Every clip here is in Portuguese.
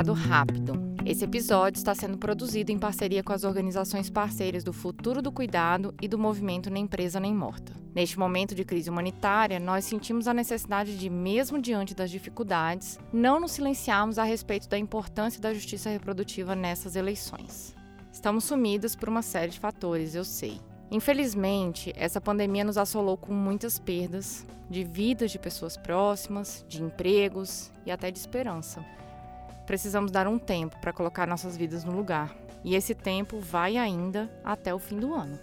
Recado rápido. Esse episódio está sendo produzido em parceria com as organizações parceiras do Futuro do Cuidado e do Movimento Nem Presa Nem Morta. Neste momento de crise humanitária, nós sentimos a necessidade de, mesmo diante das dificuldades, não nos silenciarmos a respeito da importância da justiça reprodutiva nessas eleições. Estamos sumidos por uma série de fatores, eu sei. Infelizmente, essa pandemia nos assolou com muitas perdas de vidas de pessoas próximas, de empregos e até de esperança precisamos dar um tempo para colocar nossas vidas no lugar. E esse tempo vai ainda até o fim do ano.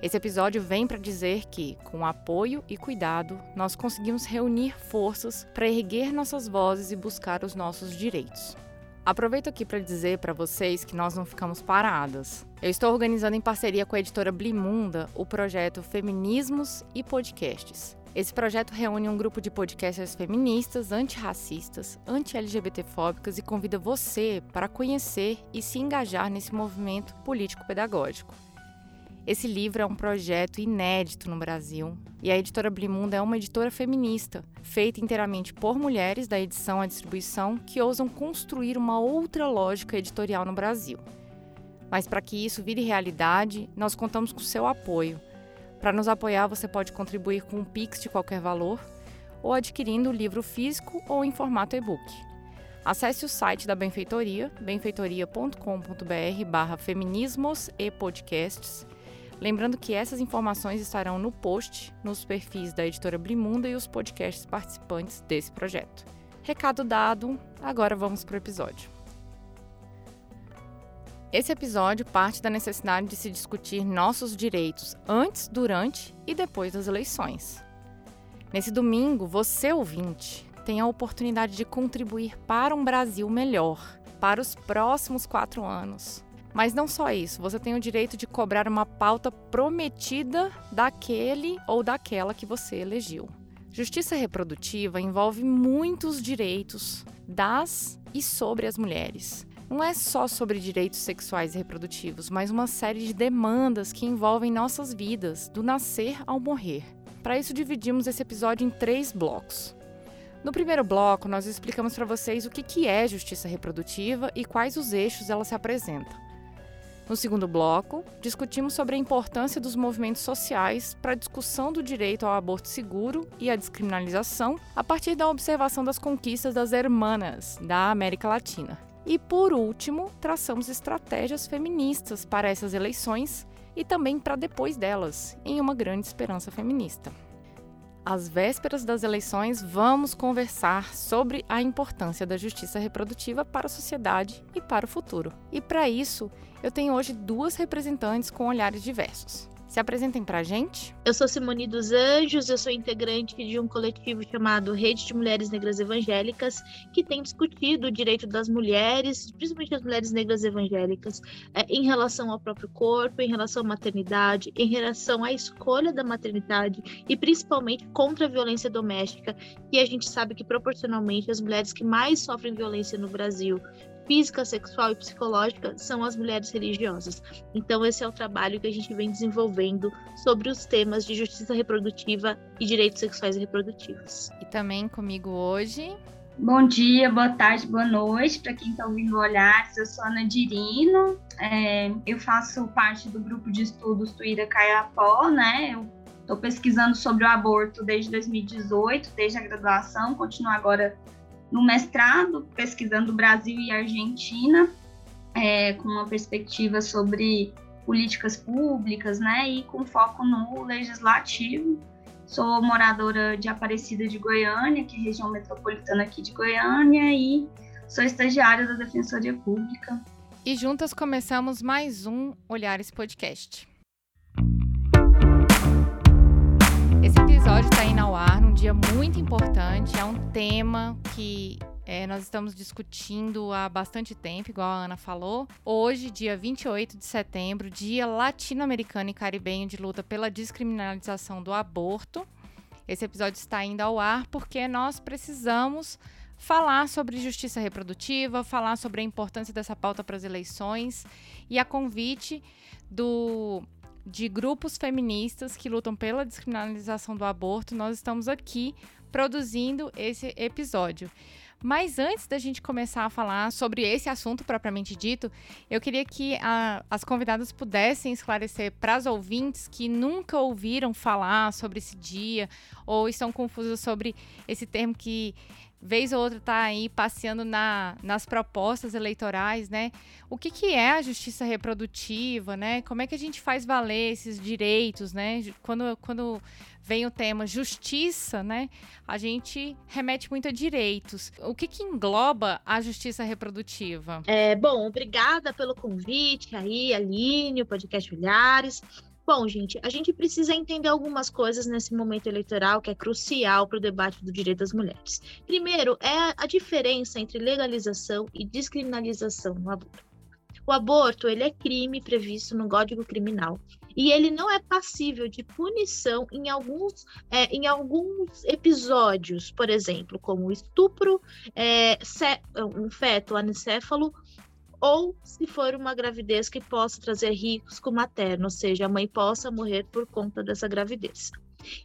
Esse episódio vem para dizer que, com apoio e cuidado, nós conseguimos reunir forças para erguer nossas vozes e buscar os nossos direitos. Aproveito aqui para dizer para vocês que nós não ficamos paradas. Eu estou organizando em parceria com a editora Blimunda o projeto Feminismos e Podcasts. Esse projeto reúne um grupo de podcasters feministas, antirracistas, anti-LGBTfóbicas e convida você para conhecer e se engajar nesse movimento político-pedagógico. Esse livro é um projeto inédito no Brasil e a editora Blimunda é uma editora feminista, feita inteiramente por mulheres da edição à distribuição que ousam construir uma outra lógica editorial no Brasil. Mas para que isso vire realidade, nós contamos com seu apoio. Para nos apoiar, você pode contribuir com um Pix de qualquer valor ou adquirindo o livro físico ou em formato e-book. Acesse o site da Benfeitoria, benfeitoria.com.br barra feminismos e podcasts. Lembrando que essas informações estarão no post, nos perfis da editora Blimunda e os podcasts participantes desse projeto. Recado dado, agora vamos para o episódio. Esse episódio parte da necessidade de se discutir nossos direitos antes, durante e depois das eleições. Nesse domingo, você ouvinte tem a oportunidade de contribuir para um Brasil melhor, para os próximos quatro anos. Mas não só isso, você tem o direito de cobrar uma pauta prometida daquele ou daquela que você elegeu. Justiça reprodutiva envolve muitos direitos das e sobre as mulheres não é só sobre direitos sexuais e reprodutivos, mas uma série de demandas que envolvem nossas vidas, do nascer ao morrer. Para isso, dividimos esse episódio em três blocos. No primeiro bloco, nós explicamos para vocês o que é justiça reprodutiva e quais os eixos ela se apresenta. No segundo bloco, discutimos sobre a importância dos movimentos sociais para a discussão do direito ao aborto seguro e à descriminalização a partir da observação das conquistas das hermanas da América Latina. E por último, traçamos estratégias feministas para essas eleições e também para depois delas, em uma grande esperança feminista. Às vésperas das eleições, vamos conversar sobre a importância da justiça reprodutiva para a sociedade e para o futuro. E para isso, eu tenho hoje duas representantes com olhares diversos. Se apresentem pra gente. Eu sou Simone dos Anjos, eu sou integrante de um coletivo chamado Rede de Mulheres Negras Evangélicas, que tem discutido o direito das mulheres, principalmente as mulheres negras evangélicas, é, em relação ao próprio corpo, em relação à maternidade, em relação à escolha da maternidade e principalmente contra a violência doméstica, que a gente sabe que proporcionalmente as mulheres que mais sofrem violência no Brasil física, sexual e psicológica são as mulheres religiosas. Então, esse é o trabalho que a gente vem desenvolvendo sobre os temas de justiça reprodutiva e direitos sexuais e reprodutivos. E também comigo hoje. Bom dia, boa tarde, boa noite para quem está ouvindo olhar. Eu sou Ana Dirino, é, eu faço parte do grupo de estudos Tuíra Caiapó, né? Eu estou pesquisando sobre o aborto desde 2018, desde a graduação, continuo agora no mestrado, pesquisando Brasil e Argentina, é, com uma perspectiva sobre políticas públicas, né, e com foco no legislativo. Sou moradora de Aparecida de Goiânia, que é região metropolitana aqui de Goiânia, e sou estagiária da Defensoria Pública. E juntas começamos mais um Olhares Podcast. Episódio está indo ao ar num dia muito importante. É um tema que é, nós estamos discutindo há bastante tempo, igual a Ana falou. Hoje, dia 28 de setembro, dia latino-americano e caribenho de luta pela descriminalização do aborto. Esse episódio está indo ao ar porque nós precisamos falar sobre justiça reprodutiva, falar sobre a importância dessa pauta para as eleições e a convite do de grupos feministas que lutam pela descriminalização do aborto, nós estamos aqui produzindo esse episódio. Mas antes da gente começar a falar sobre esse assunto propriamente dito, eu queria que a, as convidadas pudessem esclarecer para as ouvintes que nunca ouviram falar sobre esse dia ou estão confusas sobre esse termo que vez ou outra está aí passeando na, nas propostas eleitorais, né? O que, que é a justiça reprodutiva, né? Como é que a gente faz valer esses direitos, né? Quando, quando vem o tema justiça, né? A gente remete muito a direitos. O que, que engloba a justiça reprodutiva? É, bom, obrigada pelo convite aí, Aline, o podcast Olhares. Bom, gente, a gente precisa entender algumas coisas nesse momento eleitoral que é crucial para o debate do direito das mulheres. Primeiro, é a diferença entre legalização e descriminalização no aborto. O aborto ele é crime previsto no Código Criminal e ele não é passível de punição em alguns, é, em alguns episódios, por exemplo, como estupro, é, um feto ancéfalo ou se for uma gravidez que possa trazer risco materno, ou seja, a mãe possa morrer por conta dessa gravidez.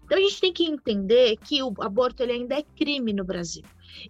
Então a gente tem que entender que o aborto ele ainda é crime no Brasil.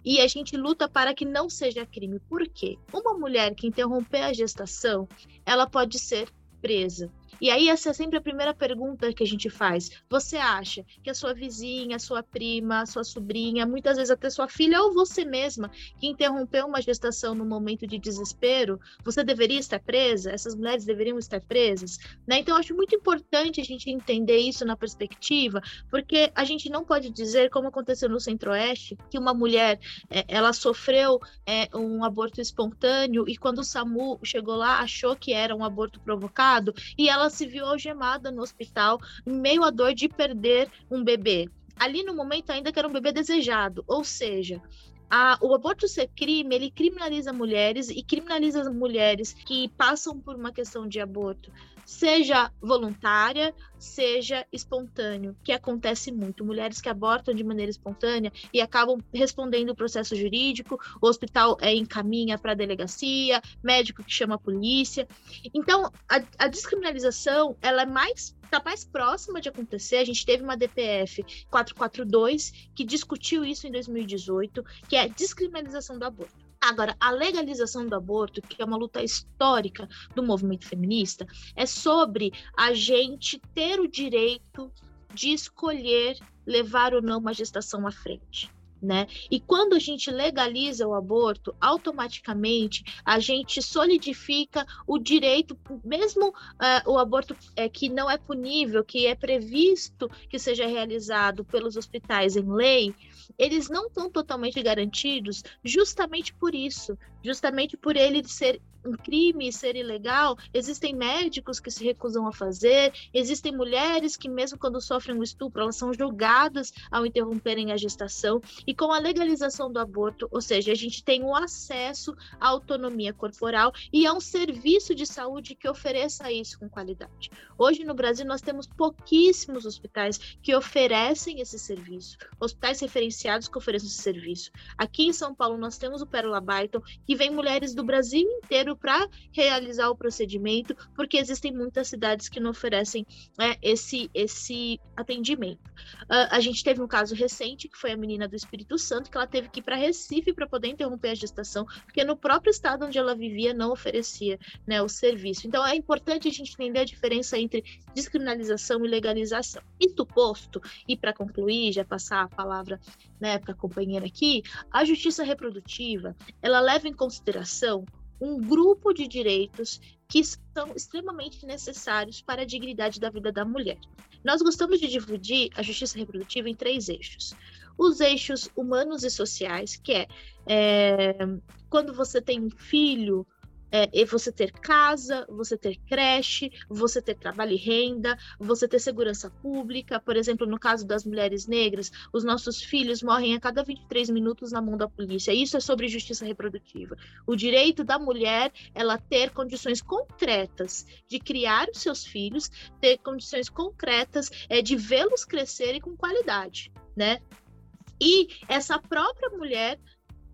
E a gente luta para que não seja crime. Por quê? Uma mulher que interromper a gestação, ela pode ser presa. E aí, essa é sempre a primeira pergunta que a gente faz. Você acha que a sua vizinha, a sua prima, a sua sobrinha, muitas vezes até sua filha ou você mesma, que interrompeu uma gestação no momento de desespero, você deveria estar presa? Essas mulheres deveriam estar presas? Né? Então, acho muito importante a gente entender isso na perspectiva, porque a gente não pode dizer, como aconteceu no Centro-Oeste, que uma mulher é, ela sofreu é, um aborto espontâneo e quando o SAMU chegou lá, achou que era um aborto provocado e ela ela se viu algemada no hospital, em meio à dor de perder um bebê. Ali no momento ainda que era um bebê desejado, ou seja, a, o aborto ser crime, ele criminaliza mulheres e criminaliza as mulheres que passam por uma questão de aborto, seja voluntária, seja espontâneo, que acontece muito. Mulheres que abortam de maneira espontânea e acabam respondendo o processo jurídico, o hospital é, encaminha para a delegacia, médico que chama a polícia. Então, a, a descriminalização, ela é mais está mais próxima de acontecer. A gente teve uma DPF 442 que discutiu isso em 2018, que é a descriminalização do aborto. Agora, a legalização do aborto, que é uma luta histórica do movimento feminista, é sobre a gente ter o direito de escolher levar ou não uma gestação à frente né? E quando a gente legaliza o aborto, automaticamente a gente solidifica o direito, mesmo uh, o aborto é, que não é punível, que é previsto que seja realizado pelos hospitais em lei, eles não estão totalmente garantidos justamente por isso, justamente por ele ser um crime ser ilegal, existem médicos que se recusam a fazer, existem mulheres que, mesmo quando sofrem um estupro, elas são julgadas ao interromperem a gestação. E com a legalização do aborto, ou seja, a gente tem o acesso à autonomia corporal e a um serviço de saúde que ofereça isso com qualidade. Hoje no Brasil nós temos pouquíssimos hospitais que oferecem esse serviço, hospitais referenciados que oferecem esse serviço. Aqui em São Paulo nós temos o Pérola Byton, que vem mulheres do Brasil inteiro para realizar o procedimento, porque existem muitas cidades que não oferecem é, esse, esse atendimento. Uh, a gente teve um caso recente, que foi a menina do Espírito Santo, que ela teve que ir para Recife para poder interromper a gestação, porque no próprio estado onde ela vivia não oferecia né, o serviço. Então é importante a gente entender a diferença entre descriminalização e legalização. Isso posto, e para concluir, já passar a palavra né, para a companheira aqui, a justiça reprodutiva ela leva em consideração um grupo de direitos que são extremamente necessários para a dignidade da vida da mulher. Nós gostamos de dividir a justiça reprodutiva em três eixos. Os eixos humanos e sociais, que é, é quando você tem um filho, é, você ter casa, você ter creche, você ter trabalho e renda, você ter segurança pública. Por exemplo, no caso das mulheres negras, os nossos filhos morrem a cada 23 minutos na mão da polícia. Isso é sobre justiça reprodutiva. O direito da mulher, ela ter condições concretas de criar os seus filhos, ter condições concretas é, de vê-los crescerem com qualidade, né? E essa própria mulher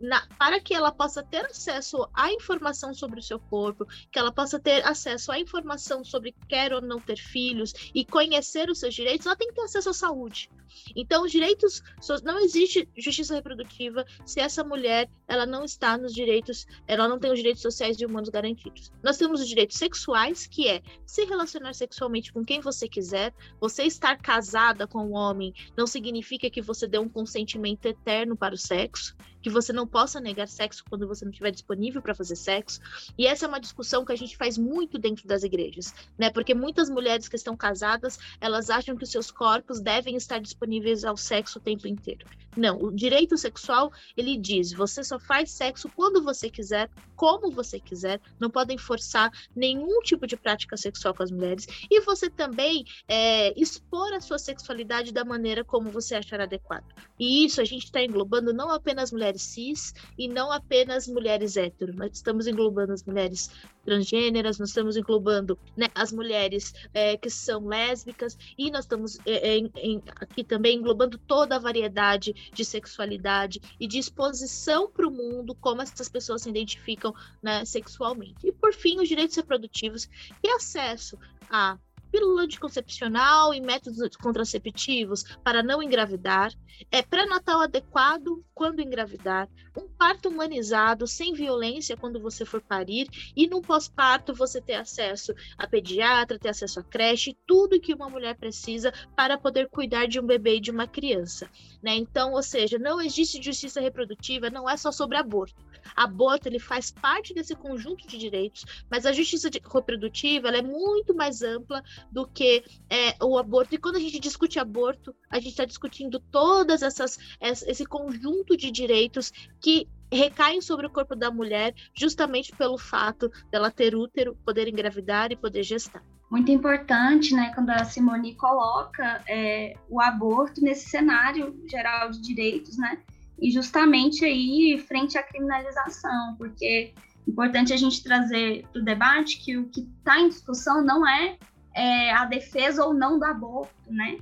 na, para que ela possa ter acesso à informação sobre o seu corpo, que ela possa ter acesso à informação sobre quer ou não ter filhos e conhecer os seus direitos, ela tem que ter acesso à saúde. Então, os direitos não existe justiça reprodutiva se essa mulher ela não está nos direitos, ela não tem os direitos sociais e humanos garantidos. Nós temos os direitos sexuais, que é se relacionar sexualmente com quem você quiser. Você estar casada com um homem não significa que você dê um consentimento eterno para o sexo, que você não possa negar sexo quando você não estiver disponível para fazer sexo. E essa é uma discussão que a gente faz muito dentro das igrejas, né? Porque muitas mulheres que estão casadas, elas acham que os seus corpos devem estar disponíveis ao sexo o tempo inteiro. Não, o direito sexual, ele diz, você só faz sexo quando você quiser, como você quiser, não podem forçar nenhum tipo de prática sexual com as mulheres, e você também é, expor a sua sexualidade da maneira como você achar adequado. E isso a gente está englobando não apenas mulheres cis e não apenas mulheres hétero, nós estamos englobando as mulheres transgêneras, nós estamos englobando né, as mulheres é, que são lésbicas, e nós estamos é, em, em, aqui também englobando toda a variedade de sexualidade e de exposição para o mundo, como essas pessoas se identificam né, sexualmente. E por fim, os direitos reprodutivos e acesso a pílula anticoncepcional e métodos contraceptivos para não engravidar, é pré-natal adequado quando engravidar, um parto humanizado, sem violência quando você for parir, e no pós-parto você ter acesso a pediatra, ter acesso a creche, tudo que uma mulher precisa para poder cuidar de um bebê e de uma criança. Né? Então, ou seja, não existe justiça reprodutiva, não é só sobre aborto. Aborto ele faz parte desse conjunto de direitos, mas a justiça reprodutiva ela é muito mais ampla do que é, o aborto. E quando a gente discute aborto, a gente está discutindo todas essas esse conjunto de direitos que recaem sobre o corpo da mulher justamente pelo fato dela ter útero, poder engravidar e poder gestar. Muito importante, né, quando a Simone coloca é, o aborto nesse cenário geral de direitos, né, e justamente aí frente à criminalização, porque é importante a gente trazer para o debate que o que está em discussão não é, é, a defesa ou não do aborto, né?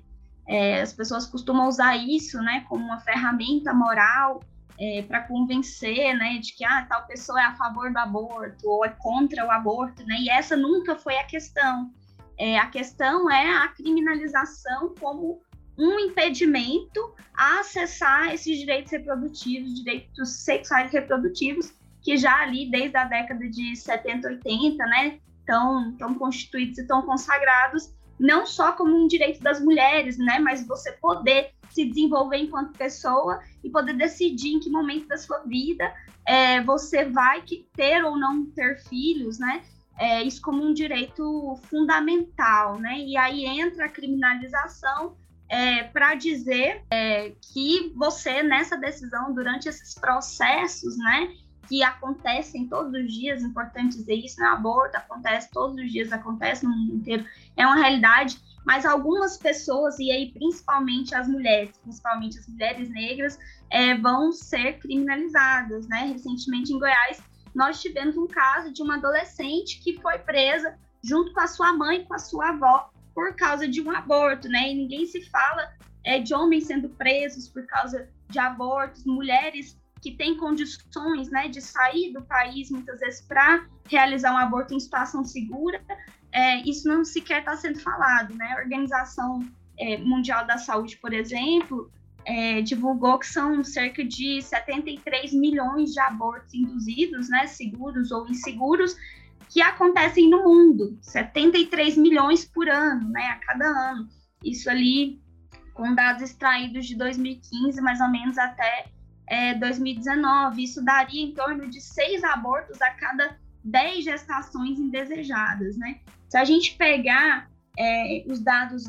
É, as pessoas costumam usar isso, né, como uma ferramenta moral é, para convencer, né, de que ah, tal pessoa é a favor do aborto ou é contra o aborto, né? E essa nunca foi a questão. É, a questão é a criminalização como um impedimento a acessar esses direitos reprodutivos, direitos sexuais reprodutivos, que já ali desde a década de 70, 80, né, estão, estão constituídos e estão consagrados, não só como um direito das mulheres, né, mas você poder se desenvolver enquanto pessoa e poder decidir em que momento da sua vida é, você vai ter ou não ter filhos, né, é, isso como um direito fundamental, né, e aí entra a criminalização é, para dizer é, que você, nessa decisão, durante esses processos, né, que acontecem todos os dias, importante dizer isso, né, aborto acontece todos os dias, acontece no mundo inteiro, é uma realidade, mas algumas pessoas, e aí principalmente as mulheres, principalmente as mulheres negras, é, vão ser criminalizadas, né, recentemente em Goiás, nós tivemos um caso de uma adolescente que foi presa junto com a sua mãe com a sua avó por causa de um aborto, né? E ninguém se fala é, de homens sendo presos por causa de abortos, mulheres que têm condições, né, de sair do país muitas vezes para realizar um aborto em situação segura. É, isso não sequer está sendo falado, né? A Organização é, Mundial da Saúde, por exemplo, é, divulgou que são cerca de 73 milhões de abortos induzidos, né, seguros ou inseguros, que acontecem no mundo, 73 milhões por ano, né, a cada ano. Isso ali com dados extraídos de 2015, mais ou menos até é, 2019. Isso daria em torno de seis abortos a cada 10 gestações indesejadas, né? Se a gente pegar é, os dados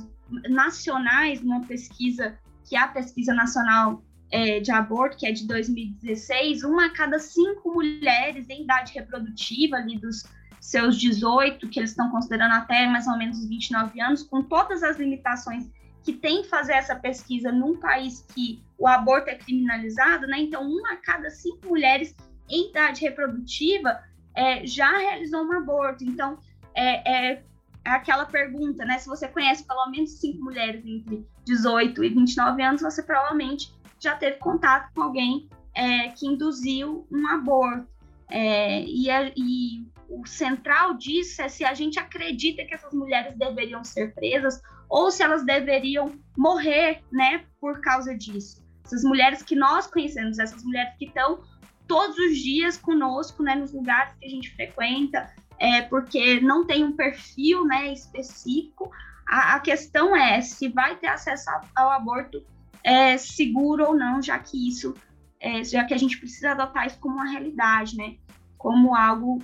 nacionais, numa pesquisa que é a pesquisa nacional é, de aborto, que é de 2016, uma a cada cinco mulheres em idade reprodutiva, ali dos seus 18, que eles estão considerando até mais ou menos 29 anos, com todas as limitações que tem fazer essa pesquisa num país que o aborto é criminalizado, né? Então, uma a cada cinco mulheres em idade reprodutiva é, já realizou um aborto. Então, é, é, aquela pergunta, né? Se você conhece pelo menos cinco mulheres entre 18 e 29 anos, você provavelmente já teve contato com alguém é, que induziu um aborto. É, e, a, e o central disso é se a gente acredita que essas mulheres deveriam ser presas ou se elas deveriam morrer, né, por causa disso. Essas mulheres que nós conhecemos, essas mulheres que estão todos os dias conosco, né, nos lugares que a gente frequenta, é, porque não tem um perfil, né, específico. A, a questão é se vai ter acesso ao, aborto é, seguro ou não, já que isso, é, já que a gente precisa adotar isso como uma realidade, né, como algo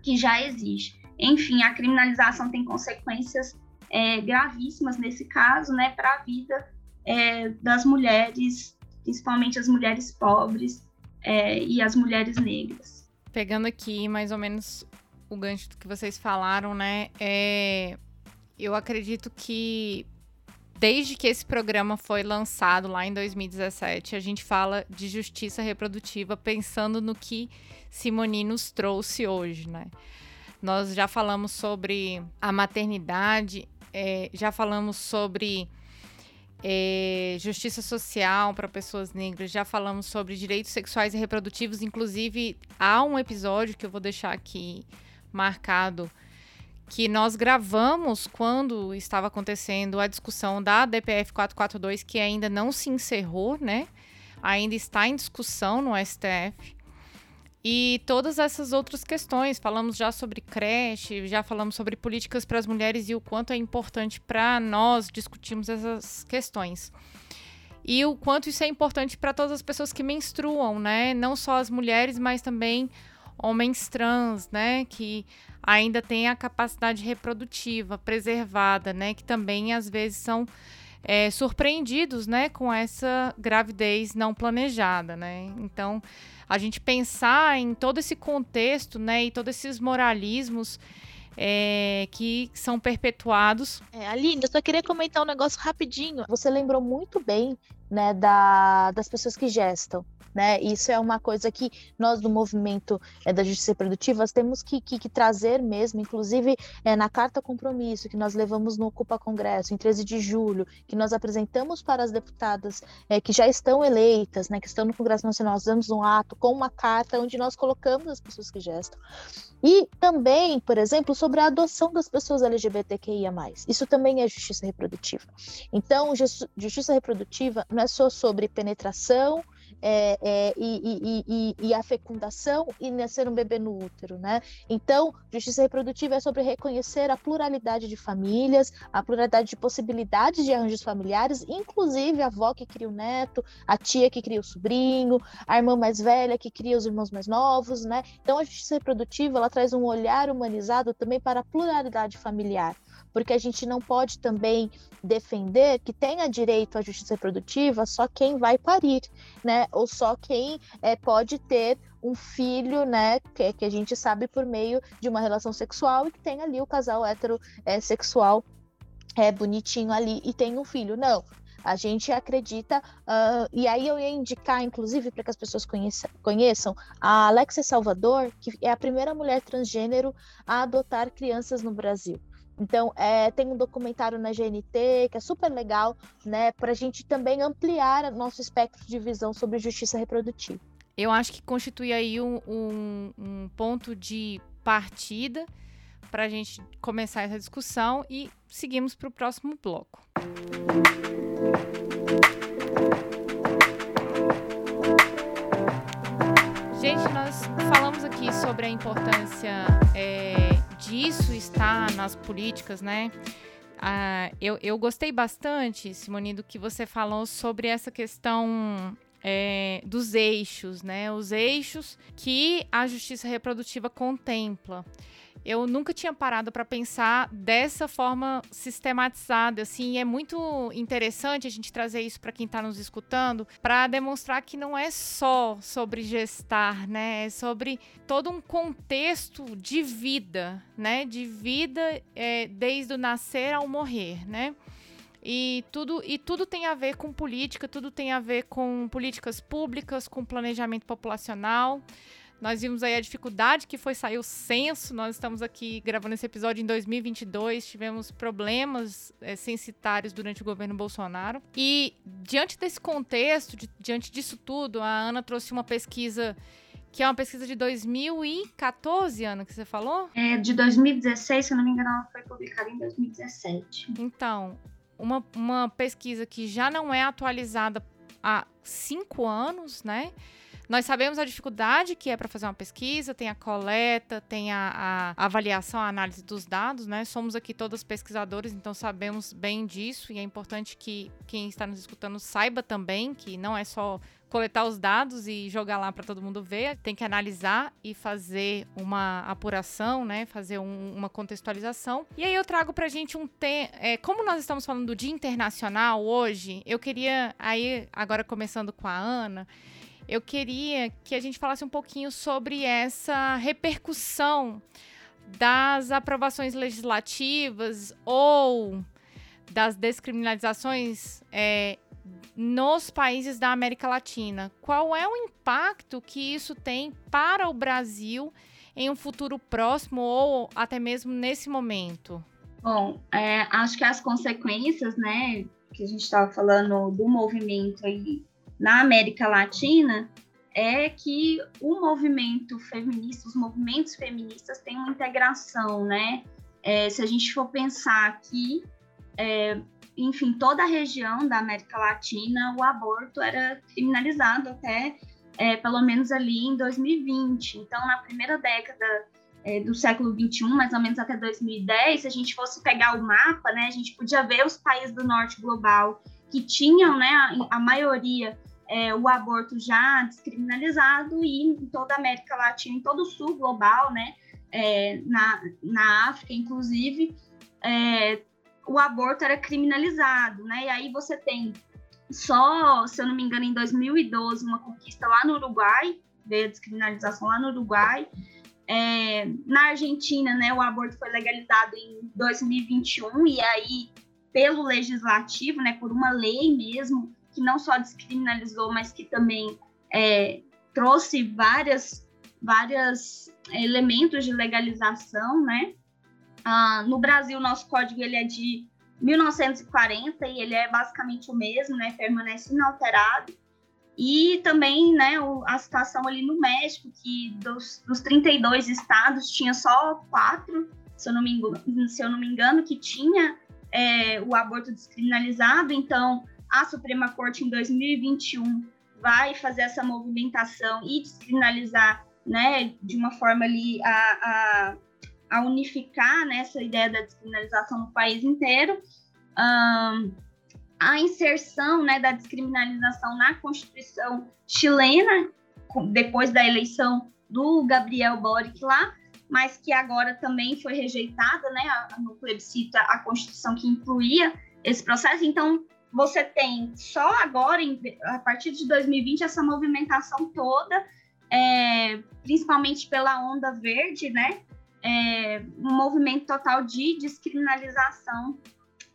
que já existe. Enfim, a criminalização tem consequências é, gravíssimas nesse caso, né, para a vida é, das mulheres, principalmente as mulheres pobres é, e as mulheres negras. Pegando aqui mais ou menos o gancho do que vocês falaram, né, é, eu acredito que desde que esse programa foi lançado lá em 2017, a gente fala de justiça reprodutiva pensando no que Simoni nos trouxe hoje, né? Nós já falamos sobre a maternidade, é, já falamos sobre é, justiça social para pessoas negras, já falamos sobre direitos sexuais e reprodutivos. Inclusive, há um episódio que eu vou deixar aqui marcado que nós gravamos quando estava acontecendo a discussão da DPF 442, que ainda não se encerrou, né? Ainda está em discussão no STF. E todas essas outras questões, falamos já sobre creche, já falamos sobre políticas para as mulheres e o quanto é importante para nós discutirmos essas questões. E o quanto isso é importante para todas as pessoas que menstruam, né? Não só as mulheres, mas também homens trans, né? Que ainda têm a capacidade reprodutiva preservada, né? Que também às vezes são é, surpreendidos, né? Com essa gravidez não planejada, né? Então a gente pensar em todo esse contexto, né, e todos esses moralismos é, que são perpetuados. É, Aline, eu só queria comentar um negócio rapidinho. Você lembrou muito bem, né, da, das pessoas que gestam né? Isso é uma coisa que nós do movimento é, da justiça reprodutiva temos que, que, que, trazer mesmo, inclusive é, na carta compromisso que nós levamos no Ocupa Congresso em 13 de julho, que nós apresentamos para as deputadas é, que já estão eleitas, né, que estão no Congresso Nacional, nós damos um ato com uma carta onde nós colocamos as pessoas que gestam. E também, por exemplo, sobre a adoção das pessoas LGBTQIA+. Isso também é justiça reprodutiva. Então, justiça reprodutiva não é só sobre penetração, é, é, e, e, e, e, a fecundação e nascer um bebê no útero, né? Então, justiça reprodutiva é sobre reconhecer a pluralidade de famílias, a pluralidade de possibilidades de arranjos familiares, inclusive a avó que cria o neto, a tia que cria o sobrinho, a irmã mais velha que cria os irmãos mais novos, né? Então, a justiça reprodutiva ela traz um olhar humanizado também para a pluralidade familiar porque a gente não pode também defender que tenha direito à justiça reprodutiva só quem vai parir, né? Ou só quem é, pode ter um filho, né? Que, que a gente sabe por meio de uma relação sexual e que tem ali o casal heterossexual é, bonitinho ali e tem um filho. Não, a gente acredita, uh, e aí eu ia indicar, inclusive, para que as pessoas conheça, conheçam, a Alexia Salvador, que é a primeira mulher transgênero a adotar crianças no Brasil. Então, é, tem um documentário na GNT que é super legal, né, para a gente também ampliar nosso espectro de visão sobre justiça reprodutiva. Eu acho que constitui aí um, um, um ponto de partida para a gente começar essa discussão e seguimos para o próximo bloco. Gente, nós falamos aqui sobre a importância é, disso estar nas políticas, né? Ah, eu, eu gostei bastante, Simone, do que você falou sobre essa questão é, dos eixos, né? Os eixos que a justiça reprodutiva contempla. Eu nunca tinha parado para pensar dessa forma sistematizada, assim, é muito interessante a gente trazer isso para quem está nos escutando, para demonstrar que não é só sobre gestar, né? É sobre todo um contexto de vida, né? De vida é, desde o nascer ao morrer, né? E tudo, e tudo tem a ver com política, tudo tem a ver com políticas públicas, com planejamento populacional. Nós vimos aí a dificuldade que foi sair o censo. Nós estamos aqui gravando esse episódio em 2022. Tivemos problemas é, censitários durante o governo Bolsonaro. E diante desse contexto, de, diante disso tudo, a Ana trouxe uma pesquisa que é uma pesquisa de 2014, Ana, que você falou? É, de 2016, se eu não me engano, ela foi publicada em 2017. Então, uma, uma pesquisa que já não é atualizada há cinco anos, né? Nós sabemos a dificuldade que é para fazer uma pesquisa, tem a coleta, tem a, a, avaliação, a análise dos dados, né? Somos aqui todos pesquisadores, então sabemos bem disso e é importante que quem está nos escutando saiba também que não é só coletar os dados e jogar lá para todo mundo ver, tem que analisar e fazer uma apuração, né? Fazer um, uma contextualização. E aí eu trago pra gente um tema. É, como nós estamos falando do Dia Internacional hoje, eu queria, aí, agora começando com a Ana, eu queria que a gente falasse um pouquinho sobre essa repercussão das aprovações legislativas ou das descriminalizações é, nos países da América Latina. Qual é o impacto que isso tem para o Brasil em um futuro próximo ou até mesmo nesse momento? Bom, é, acho que as consequências, né, que a gente estava falando do movimento aí na América Latina é que o movimento feminista, os movimentos feministas têm uma integração, né? É, se a gente for pensar aqui, é, enfim, toda a região da América Latina, o aborto era criminalizado até é, pelo menos ali em 2020. Então, na primeira década é, do século 21, mais ou menos até 2010, se a gente fosse pegar o mapa, né, a gente podia ver os países do norte global que tinham, né, a, a maioria é, o aborto já descriminalizado e em toda a América Latina, em todo o sul global, né, é, na, na África, inclusive, é, o aborto era criminalizado, né, e aí você tem só, se eu não me engano, em 2012, uma conquista lá no Uruguai, veio a descriminalização lá no Uruguai, é, na Argentina, né, o aborto foi legalizado em 2021 e aí pelo legislativo, né, por uma lei mesmo, que não só descriminalizou, mas que também é, trouxe várias, várias elementos de legalização, né? Ah, no Brasil, nosso código ele é de 1940 e ele é basicamente o mesmo, né? Permanece inalterado. E também, né, a situação ali no México, que dos, dos 32 estados tinha só quatro, se eu não me engano, se eu não me engano que tinha é, o aborto descriminalizado. Então, a Suprema Corte em 2021 vai fazer essa movimentação e descriminalizar, né, de uma forma ali a, a, a unificar né, essa ideia da descriminalização no país inteiro. Um, a inserção né, da descriminalização na Constituição chilena, depois da eleição do Gabriel Boric lá, mas que agora também foi rejeitada né, no plebiscito a Constituição que incluía esse processo. Então, você tem só agora, a partir de 2020, essa movimentação toda, é, principalmente pela onda verde, né? É, um movimento total de descriminalização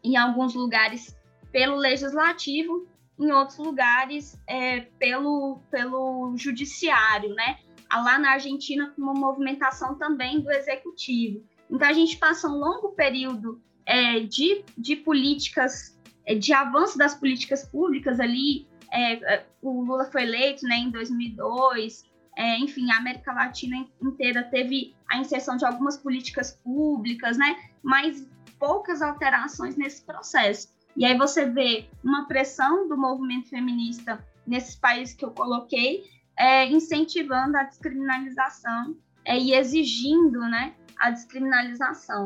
em alguns lugares pelo legislativo, em outros lugares é, pelo, pelo judiciário, né? Lá na Argentina, com uma movimentação também do executivo. Então, a gente passa um longo período é, de, de políticas é, de avanço das políticas públicas ali. É, é, o Lula foi eleito né, em 2002, é, enfim, a América Latina inteira teve a inserção de algumas políticas públicas, né, mas poucas alterações nesse processo. E aí você vê uma pressão do movimento feminista nesses países que eu coloquei, é, incentivando a descriminalização é, e exigindo né, a descriminalização.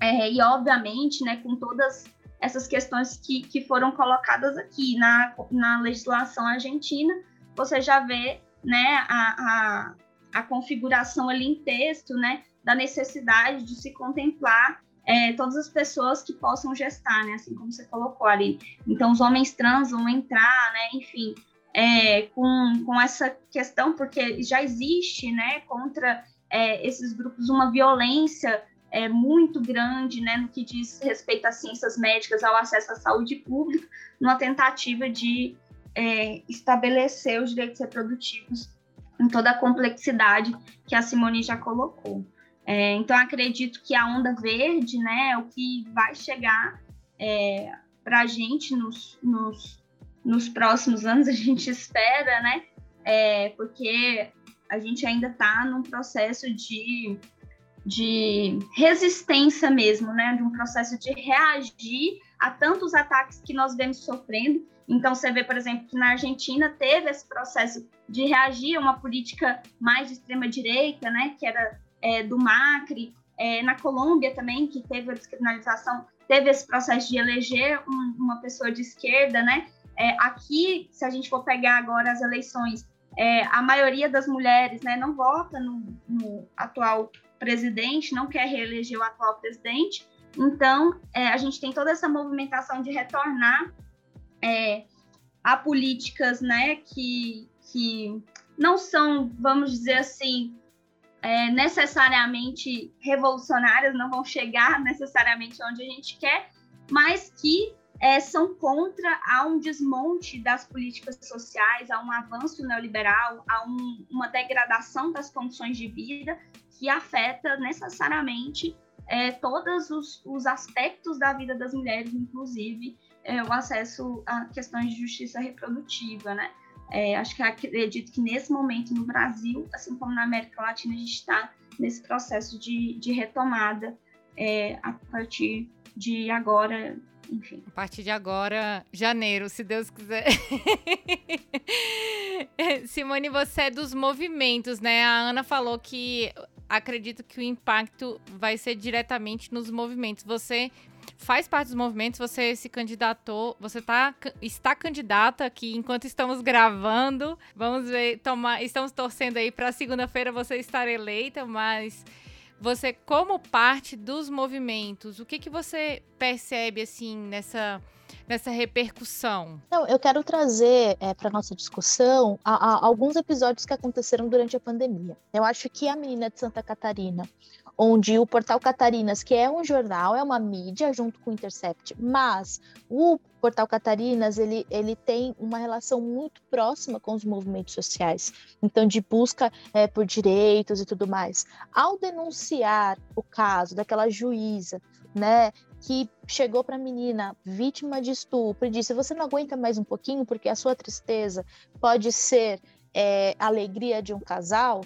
É, e, obviamente, né, com todas essas questões que, que foram colocadas aqui na, na legislação argentina, você já vê né, a, a, a configuração ali em texto, né, da necessidade de se contemplar é, todas as pessoas que possam gestar, né, assim como você colocou ali. Então, os homens trans vão entrar, né, enfim, é, com, com essa questão, porque já existe, né, contra é, esses grupos uma violência é, muito grande, né, no que diz respeito às ciências médicas, ao acesso à saúde pública, numa tentativa de é, estabelecer os direitos reprodutivos em toda a complexidade que a Simone já colocou. É, então, acredito que a onda verde, né, é o que vai chegar é, para a gente nos, nos, nos, próximos anos, a gente espera, né, é, porque a gente ainda está num processo de, de resistência mesmo, né, de um processo de reagir a tantos ataques que nós vemos sofrendo. Então, você vê, por exemplo, que na Argentina teve esse processo de reagir a uma política mais de extrema-direita, né, que era é, do Macri, é, na Colômbia também, que teve a descriminalização, teve esse processo de eleger um, uma pessoa de esquerda, né? É, aqui, se a gente for pegar agora as eleições, é, a maioria das mulheres né, não vota no, no, atual presidente, não quer reeleger o atual presidente. Então, é, a gente tem toda essa movimentação de retornar é, a políticas né, que, que não são, vamos dizer assim, é, necessariamente revolucionárias, não vão chegar necessariamente onde a gente quer, mas que é, são contra a um desmonte das políticas sociais, a um avanço neoliberal, a um, uma degradação das condições de vida que afeta necessariamente é, todos os, os, aspectos da vida das mulheres, inclusive é, o acesso a questões de justiça reprodutiva, né? É, acho que acredito que nesse momento no Brasil, assim como na América Latina, a gente está nesse processo de, de retomada é, a partir de agora, enfim. A partir de agora, janeiro, se Deus quiser. Simone, você é dos movimentos, né? A Ana falou que acredito que o impacto vai ser diretamente nos movimentos. Você faz parte dos movimentos, você se candidatou, você tá, está candidata aqui enquanto estamos gravando. Vamos ver, tomar, estamos torcendo aí para segunda-feira você estar eleita, mas você como parte dos movimentos, o que que você percebe assim nessa nessa repercussão? Não, eu quero trazer é, para nossa discussão a, a, alguns episódios que aconteceram durante a pandemia. Eu acho que a menina de Santa Catarina, onde o Portal Catarinas, que é um jornal, é uma mídia junto com o Intercept, mas o Portal Catarinas ele, ele tem uma relação muito próxima com os movimentos sociais, então de busca é, por direitos e tudo mais. Ao denunciar o caso daquela juíza, né, que chegou para a menina vítima de estupro e disse: você não aguenta mais um pouquinho porque a sua tristeza pode ser é, alegria de um casal,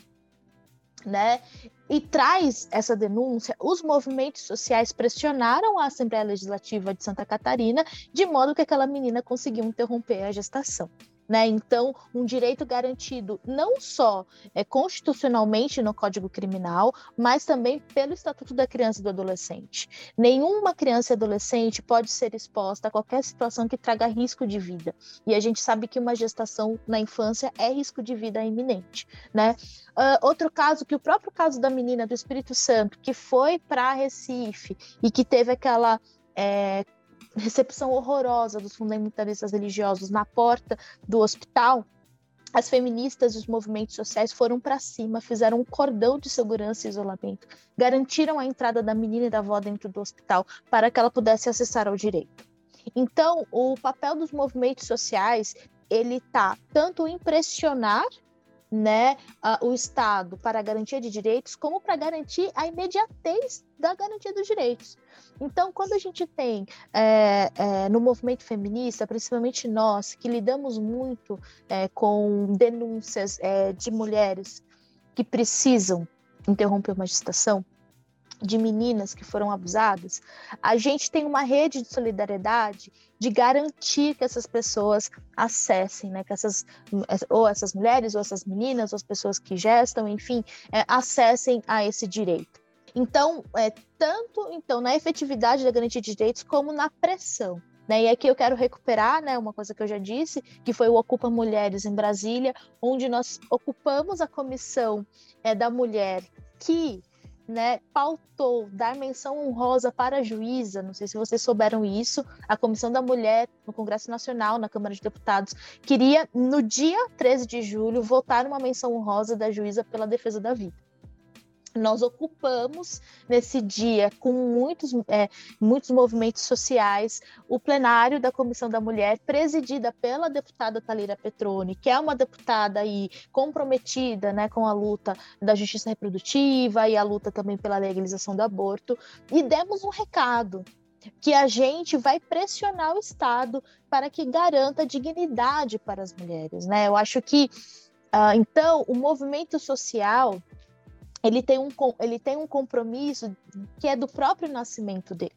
né? e traz essa denúncia, os movimentos sociais pressionaram a Assembleia Legislativa de Santa Catarina de modo que aquela menina conseguiu interromper a gestação. Né? Então, um direito garantido não só é, constitucionalmente no Código Criminal, mas também pelo Estatuto da Criança e do Adolescente. Nenhuma criança e adolescente pode ser exposta a qualquer situação que traga risco de vida. E a gente sabe que uma gestação na infância é risco de vida iminente. Né? Uh, outro caso, que o próprio caso da menina do Espírito Santo, que foi para Recife e que teve aquela é, recepção horrorosa dos fundamentalistas religiosos na porta do hospital, as feministas e os movimentos sociais foram para cima, fizeram um cordão de segurança e isolamento, garantiram a entrada da menina e da avó dentro do hospital para que ela pudesse acessar ao direito. Então, o papel dos movimentos sociais ele está tanto em pressionar né, uh, o Estado para a garantia de direitos, como para garantir a imediatez da garantia dos direitos. Então, quando a gente tem é, é, no movimento feminista, principalmente nós, que lidamos muito é, com denúncias é, de mulheres que precisam interromper uma gestação, de meninas que foram abusadas, a gente tem uma rede de solidariedade de garantir que essas pessoas acessem, né, que essas ou essas mulheres ou essas meninas ou as pessoas que gestam, enfim, é, acessem a esse direito. Então, é, tanto então na efetividade da garantia de direitos como na pressão. Né? E aqui eu quero recuperar né, uma coisa que eu já disse, que foi o Ocupa Mulheres em Brasília, onde nós ocupamos a comissão é, da mulher que né, pautou dar menção honrosa para a juíza, não sei se vocês souberam isso, a Comissão da Mulher no Congresso Nacional, na Câmara de Deputados, queria, no dia 13 de julho, votar uma menção honrosa da juíza pela defesa da vida nós ocupamos nesse dia, com muitos, é, muitos movimentos sociais, o plenário da Comissão da Mulher, presidida pela deputada Talira Petroni, que é uma deputada aí comprometida né, com a luta da justiça reprodutiva e a luta também pela legalização do aborto, e demos um recado que a gente vai pressionar o Estado para que garanta dignidade para as mulheres, né? Eu acho que uh, então o movimento social ele tem, um, ele tem um compromisso que é do próprio nascimento dele.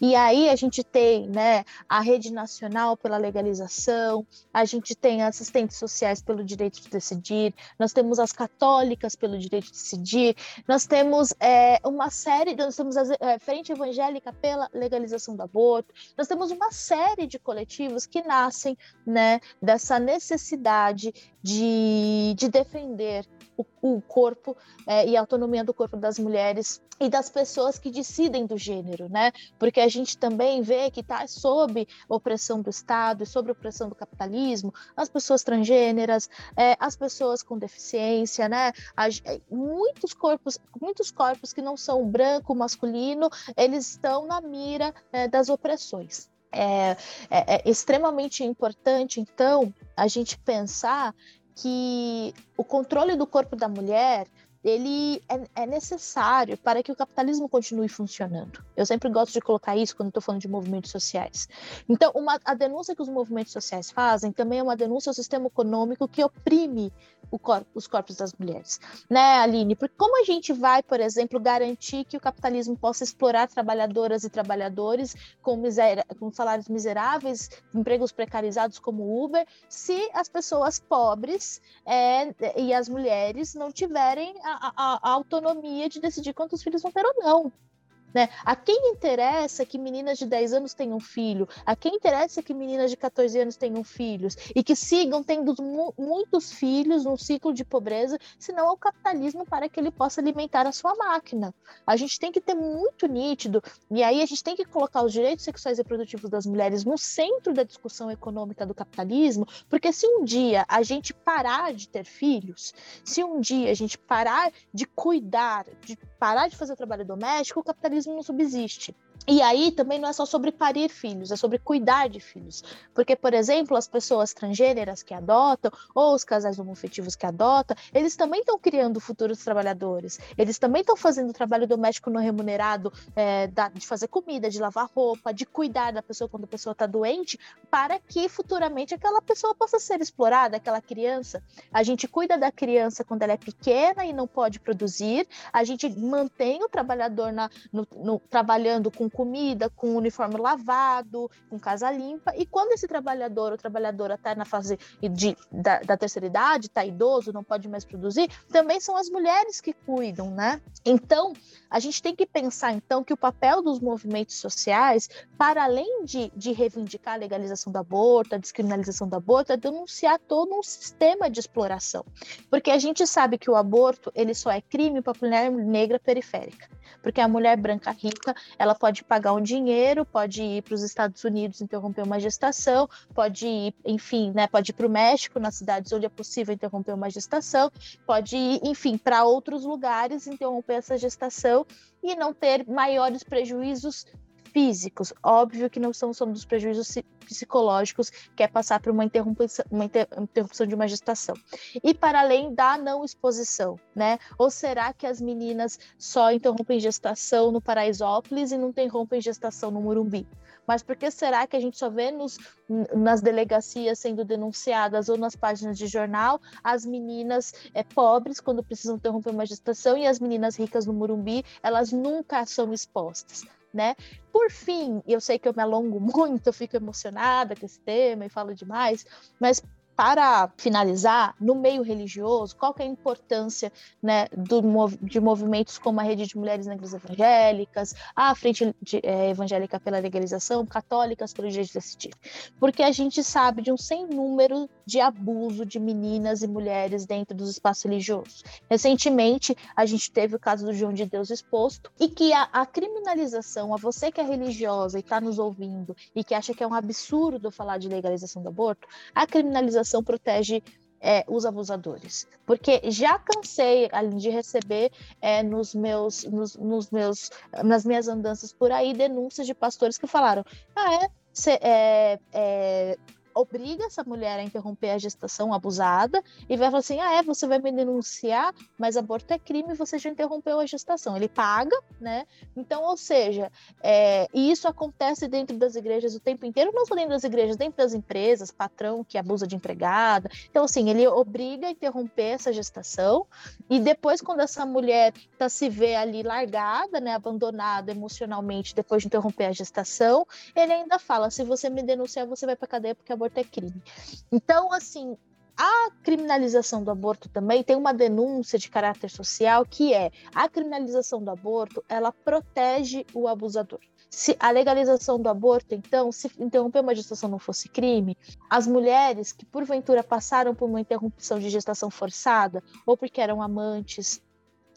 E aí a gente tem né, a rede nacional pela legalização, a gente tem assistentes sociais pelo direito de decidir, nós temos as católicas pelo direito de decidir, nós temos é, uma série, nós temos a é, Frente Evangélica pela legalização do aborto, nós temos uma série de coletivos que nascem né, dessa necessidade de, de defender o, o corpo é, e a autonomia do corpo das mulheres e das pessoas que decidem do gênero, né? Porque a gente também vê que está sob opressão do Estado sob opressão do capitalismo, as pessoas transgêneras, é, as pessoas com deficiência, né? É, muitos corpos, muitos corpos que não são branco, masculino, eles estão na mira é, das opressões. É, é, é, extremamente importante, então, a gente pensar que o controle do corpo da mulher ele é, é, necessário para que o capitalismo continue funcionando. Eu sempre gosto de colocar isso quando estou falando de movimentos sociais. Então, uma, a denúncia que os movimentos sociais fazem também é uma denúncia ao sistema econômico que oprime corpo, os corpos das mulheres, né, Aline? Porque como a gente vai, por exemplo, garantir que o capitalismo possa explorar trabalhadoras e trabalhadores com, miséria, com salários miseráveis, empregos precarizados como Uber, se as pessoas pobres é, e as mulheres não tiverem a, a autonomia de decidir quantos filhos vão ter ou não? Né? A quem interessa que meninas de 10 anos tenham filho? A quem interessa que meninas de 14 anos tenham filhos? E que sigam tendo mu muitos filhos num ciclo de pobreza, senão é o capitalismo para que ele possa alimentar a sua máquina. A gente tem que ter muito nítido, e aí a gente tem que colocar os direitos sexuais e reprodutivos das mulheres no centro da discussão econômica do capitalismo, porque se um dia a gente parar de ter filhos, se um dia a gente parar de cuidar, de parar de fazer o trabalho doméstico, o capitalismo não subsiste. E aí também não é só sobre parir filhos, é sobre cuidar de filhos. Porque, por exemplo, as pessoas transgêneras que adotam, ou os casais homofetivos que adotam, eles também estão criando futuros trabalhadores. Eles também estão fazendo trabalho doméstico não remunerado, é, de fazer comida, de lavar roupa, de cuidar da pessoa quando a pessoa está doente, para que futuramente aquela pessoa possa ser explorada, aquela criança. A gente cuida da criança quando ela é pequena e não pode produzir, a gente mantém o trabalhador na, no, no, trabalhando com comida, com uniforme lavado, com casa limpa. E quando esse trabalhador ou trabalhadora está na fase de, da, da terceira idade, está idoso, não pode mais produzir, também são as mulheres que cuidam, né? Então, a gente tem que pensar, então, que o papel dos movimentos sociais, para além de, de reivindicar a legalização do aborto, a descriminalização do aborto, é denunciar todo um sistema de exploração. Porque a gente sabe que o aborto, ele só é crime para a mulher negra periférica. Porque a mulher branca rica, ela pode pagar um dinheiro, pode ir para os Estados Unidos interromper uma gestação, pode ir, enfim, né, pode ir para o México, nas cidades onde é possível interromper uma gestação, pode ir, enfim, para outros lugares interromper essa gestação e não ter maiores prejuízos físicos. Óbvio que não são só dos prejuízos psicológicos, que é passar por uma interrupção, uma interrupção de uma gestação. E para além da não exposição, né? Ou será que as meninas só interrompem gestação no Paraisópolis e não interrompem gestação no Murumbi? Mas por que será que a gente só vê nos, nas delegacias sendo denunciadas ou nas páginas de jornal as meninas é, pobres quando precisam interromper uma gestação e as meninas ricas no Murumbi, elas nunca são expostas? Né? Por fim, eu sei que eu me alongo muito, eu fico emocionada com esse tema e falo demais, mas para finalizar, no meio religioso, qual que é a importância né, do, de movimentos como a Rede de Mulheres Negras Evangélicas, a Frente de, é, Evangélica pela Legalização, Católicas pelo Direito de Decidir? Porque a gente sabe de um sem número de abuso de meninas e mulheres dentro dos espaços religiosos. Recentemente, a gente teve o caso do João de Deus exposto, e que a, a criminalização, a você que é religiosa e está nos ouvindo e que acha que é um absurdo falar de legalização do aborto, a criminalização protege é, os abusadores. Porque já cansei de receber é, nos meus, nos, nos, meus, nas minhas andanças por aí denúncias de pastores que falaram: ah, é, cê, é, é obriga essa mulher a interromper a gestação abusada e vai falar assim: ah, é, você vai me denunciar, mas aborto é crime você já interrompeu a gestação. Ele paga, né? Então, ou seja, é, e isso acontece dentro das igrejas o tempo inteiro, não só dentro das igrejas, dentro das empresas, patrão que abusa de empregada. Então, assim, ele obriga a interromper essa gestação e depois, quando essa mulher tá, se vê ali largada, né, abandonada emocionalmente depois de interromper a gestação, ele ainda fala: se você me denunciar, você vai para cadeia porque aborto é crime. Então, assim, a criminalização do aborto também tem uma denúncia de caráter social que é a criminalização do aborto, ela protege o abusador. Se a legalização do aborto, então, se interromper uma gestação não fosse crime, as mulheres que porventura passaram por uma interrupção de gestação forçada, ou porque eram amantes,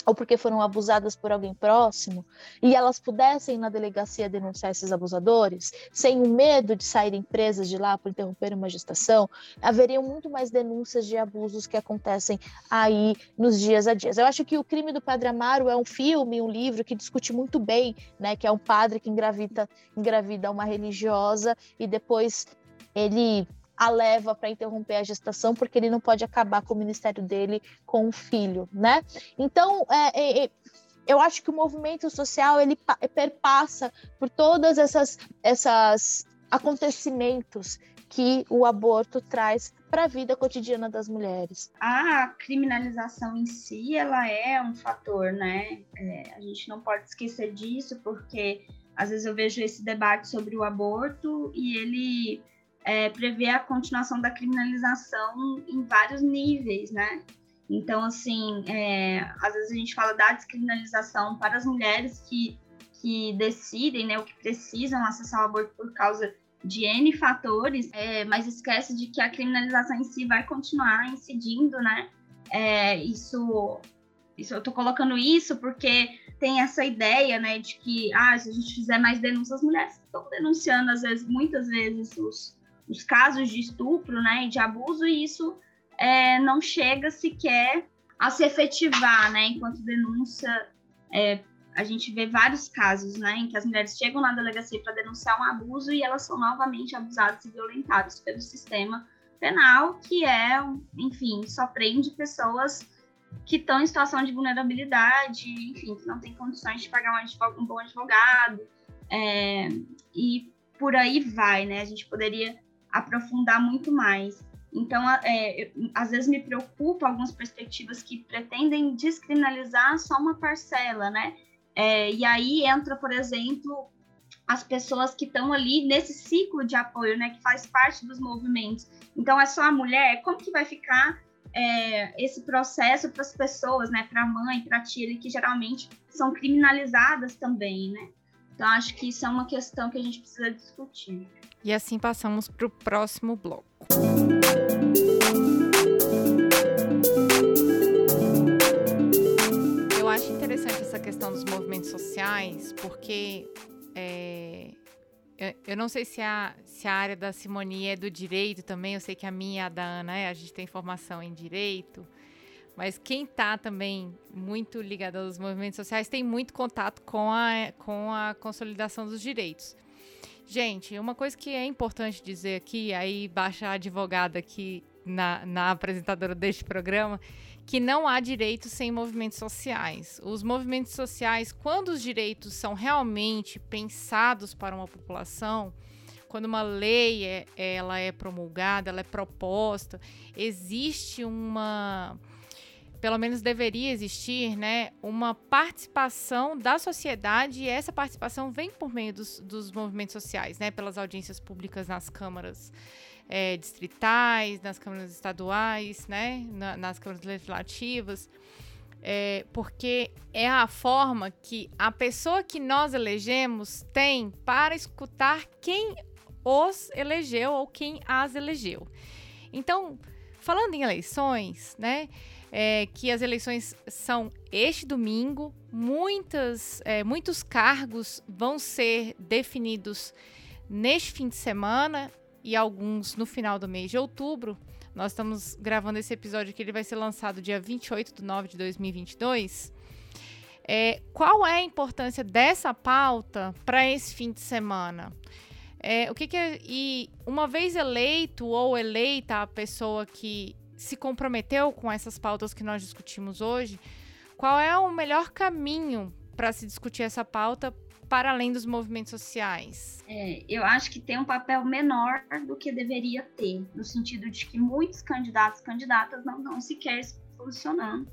ou porque foram abusadas por alguém próximo, e elas pudessem na delegacia denunciar esses abusadores, sem o medo de saírem presas de lá por interromper uma gestação, haveriam muito mais denúncias de abusos que acontecem aí nos dias a dias. Eu acho que o crime do Padre Amaro é um filme, um livro que discute muito bem, né, que é um padre que engravida, engravida uma religiosa e depois ele a leva para interromper a gestação, porque ele não pode acabar com o ministério dele com o filho, né? Então, é, é, é eu acho que o movimento social ele perpassa por todas essas essas acontecimentos que o aborto traz para a vida cotidiana das mulheres. A criminalização em si, ela é um fator, né? É, a gente não pode esquecer disso, porque às vezes eu vejo esse debate sobre o aborto e ele é, prevê a continuação da criminalização em vários níveis, né? Então, assim, é, às vezes a gente fala da descriminalização para as mulheres que, que decidem, né, o que precisam acessar o aborto por causa de N fatores, é, mas esquece de que a criminalização em si vai continuar incidindo, né? É, isso, isso, eu tô colocando isso porque tem essa ideia, né, de que, ah, se a gente fizer mais denúncias, as mulheres estão denunciando, às vezes, muitas vezes, os, os casos de estupro, né, de abuso, e isso é, não chega sequer a se efetivar, né, enquanto denúncia, é, a gente vê vários casos, né, em que as mulheres chegam na delegacia para denunciar um abuso e elas são novamente abusadas e violentadas pelo sistema penal, que é, enfim, só prende pessoas que estão em situação de vulnerabilidade, enfim, que não tem condições de pagar um, bom advogado, é, e por aí vai, né? A gente poderia aprofundar muito mais. Então, é, às vezes me preocupa algumas perspectivas que pretendem descriminalizar só uma parcela, né? É, e aí entra, por exemplo, as pessoas que estão ali nesse ciclo de apoio, né? Que faz parte dos movimentos. Então, é só a mulher. Como que vai ficar é, esse processo para as pessoas, né? Para a mãe, para a tia, que geralmente são criminalizadas também, né? Então, acho que isso é uma questão que a gente precisa discutir. E assim passamos para o próximo bloco. Eu acho interessante essa questão dos movimentos sociais, porque é, eu, eu, não sei se a, se a área da Simone é do direito também, eu sei que a minha e a da Ana é, a gente tem formação em direito, mas quem está também muito ligado aos movimentos sociais tem muito contato com a, com a consolidação dos direitos. Gente, uma coisa que é importante dizer aqui, aí baixa a advogada aqui na, na apresentadora deste programa, que não há direitos sem movimentos sociais. Os movimentos sociais, quando os direitos são realmente pensados para uma população, quando uma lei é, ela é promulgada, ela é proposta, existe uma pelo menos deveria existir, né, uma participação da sociedade e essa participação vem por meio dos, dos movimentos sociais, né, pelas audiências públicas nas câmaras é, distritais, nas câmaras estaduais, né, na, nas câmaras legislativas, é, porque é a forma que a pessoa que nós elegemos tem para escutar quem os elegeu ou quem as elegeu. Então, falando em eleições, né, é, que as eleições são este domingo, muitas, é, muitos cargos vão ser definidos neste fim de semana e alguns no final do mês de outubro. Nós estamos gravando esse episódio que ele vai ser lançado dia 28 de nove de 2022. É, qual é a importância dessa pauta para esse fim de semana? É, o que, que é, e uma vez eleito ou eleita a pessoa que se comprometeu com essas pautas que nós discutimos hoje, qual é o melhor caminho para se discutir essa pauta para além dos movimentos sociais? É, eu acho que tem um papel menor do que deveria ter, no sentido de que muitos candidatos e candidatas não estão sequer se posicionando,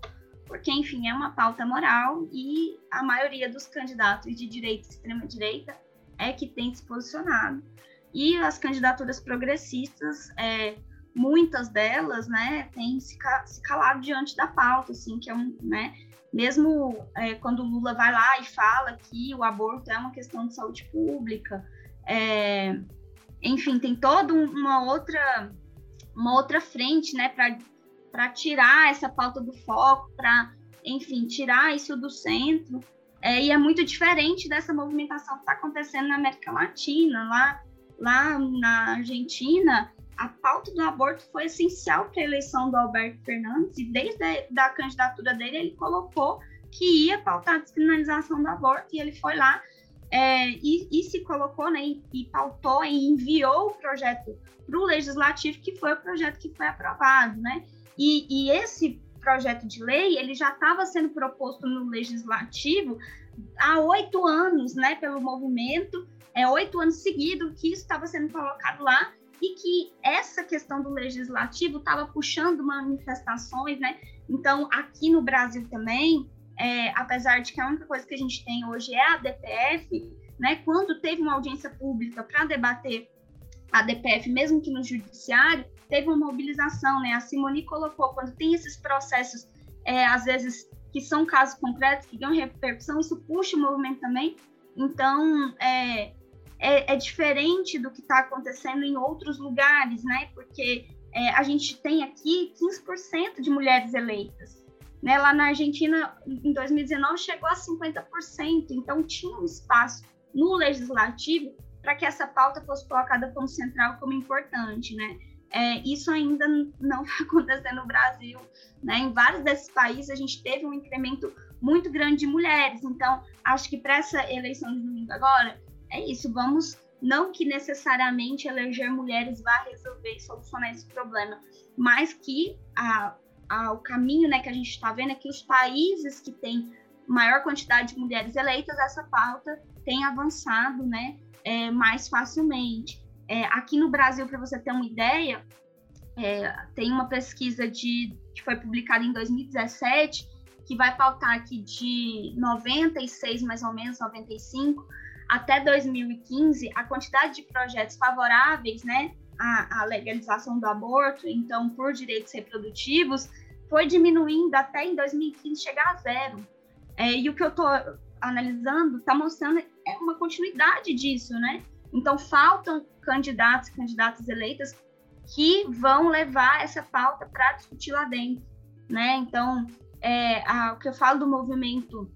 porque, enfim, é uma pauta moral e a maioria dos candidatos de direita e extrema-direita é que tem se posicionado. E as candidaturas progressistas, é, muitas delas, né, têm se, calado diante da pauta, assim, que é um, né, mesmo é, quando Lula vai lá e fala que o aborto é uma questão de saúde pública, é, enfim, tem toda uma outra uma outra frente, né, para tirar essa pauta do foco, para, enfim, tirar isso do centro. É, e é muito diferente dessa movimentação que está acontecendo na América Latina, lá, lá na Argentina, a pauta do aborto foi essencial para a eleição do Alberto Fernandes e desde a da candidatura dele ele colocou que ia pautar a descriminalização do aborto e ele foi lá é, e, e, se colocou, né, e, e, pautou e enviou o projeto para o legislativo, que foi o projeto que foi aprovado, né? E, e esse projeto de lei ele já estava sendo proposto no legislativo há oito anos, né, pelo movimento, é oito anos seguidos que isso estava sendo colocado lá e que essa questão do legislativo estava puxando manifestações, né? Então, aqui no Brasil também, é, apesar de que a única coisa que a gente tem hoje é a DPF, né? Quando teve uma audiência pública para debater a DPF, mesmo que no judiciário, teve uma mobilização, né? A Simone colocou, quando tem esses processos, é, às vezes, que são casos concretos, que ganham repercussão, isso puxa o movimento também. Então, é, é, é diferente do que está acontecendo em outros lugares, né? Porque é, a gente tem aqui 15% de mulheres eleitas. Né? Lá na Argentina, em 2019, chegou a 50%. Então, tinha um espaço no legislativo para que essa pauta fosse colocada como central, como importante, né? É, isso ainda não está acontecendo no Brasil, né? Em vários desses países a gente teve um incremento muito grande de mulheres. Então, acho que para essa eleição de domingo agora, é isso, vamos não que necessariamente eleger mulheres vá resolver e solucionar esse problema, mas que a, a, o caminho né, que a gente está vendo é que os países que têm maior quantidade de mulheres eleitas, essa pauta tem avançado né, é, mais facilmente. É, aqui no Brasil, para você ter uma ideia, é, tem uma pesquisa de, que foi publicada em 2017, que vai pautar aqui de 96, mais ou menos, 95, até 2015, a quantidade de projetos favoráveis né, à, à legalização do aborto, então por direitos reprodutivos, foi diminuindo até em 2015 chegar a zero. É, e o que eu estou analisando está mostrando é uma continuidade disso, né? Então faltam candidatos e candidatas eleitas que vão levar essa pauta para discutir lá dentro, né? Então é, a, o que eu falo do movimento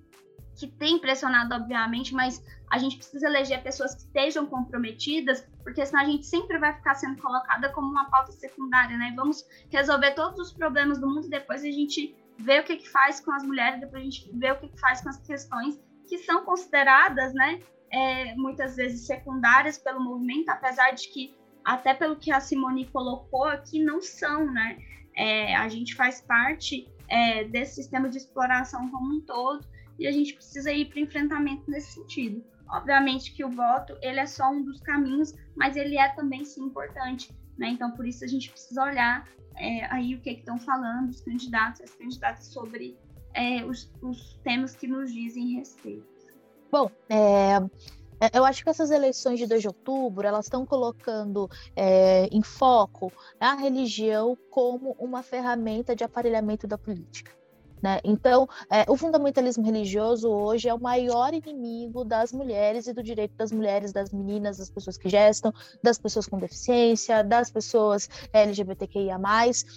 que tem pressionado, obviamente, mas a gente precisa eleger pessoas que estejam comprometidas, porque senão a gente sempre vai ficar sendo colocada como uma pauta secundária, né? Vamos resolver todos os problemas do mundo depois a gente vê o que, que faz com as mulheres, depois a gente vê o que, que faz com as questões que são consideradas, né, é, muitas vezes secundárias pelo movimento, apesar de que, até pelo que a Simone colocou aqui, não são, né? É, a gente faz parte é, desse sistema de exploração como um todo e a gente precisa ir para o enfrentamento nesse sentido. Obviamente que o voto ele é só um dos caminhos, mas ele é também sim importante, né? Então por isso a gente precisa olhar é, aí o que estão falando os candidatos, as candidatas sobre é, os, os, temas que nos dizem respeito. Bom, é, É, eu acho que essas eleições de 2 de outubro elas estão colocando é, em foco a religião como uma ferramenta de aparelhamento da política. Né? Então, é, o fundamentalismo religioso hoje é o maior inimigo das mulheres e do direito das mulheres, das meninas, das pessoas que gestam, das pessoas com deficiência, das pessoas LGBTQIA.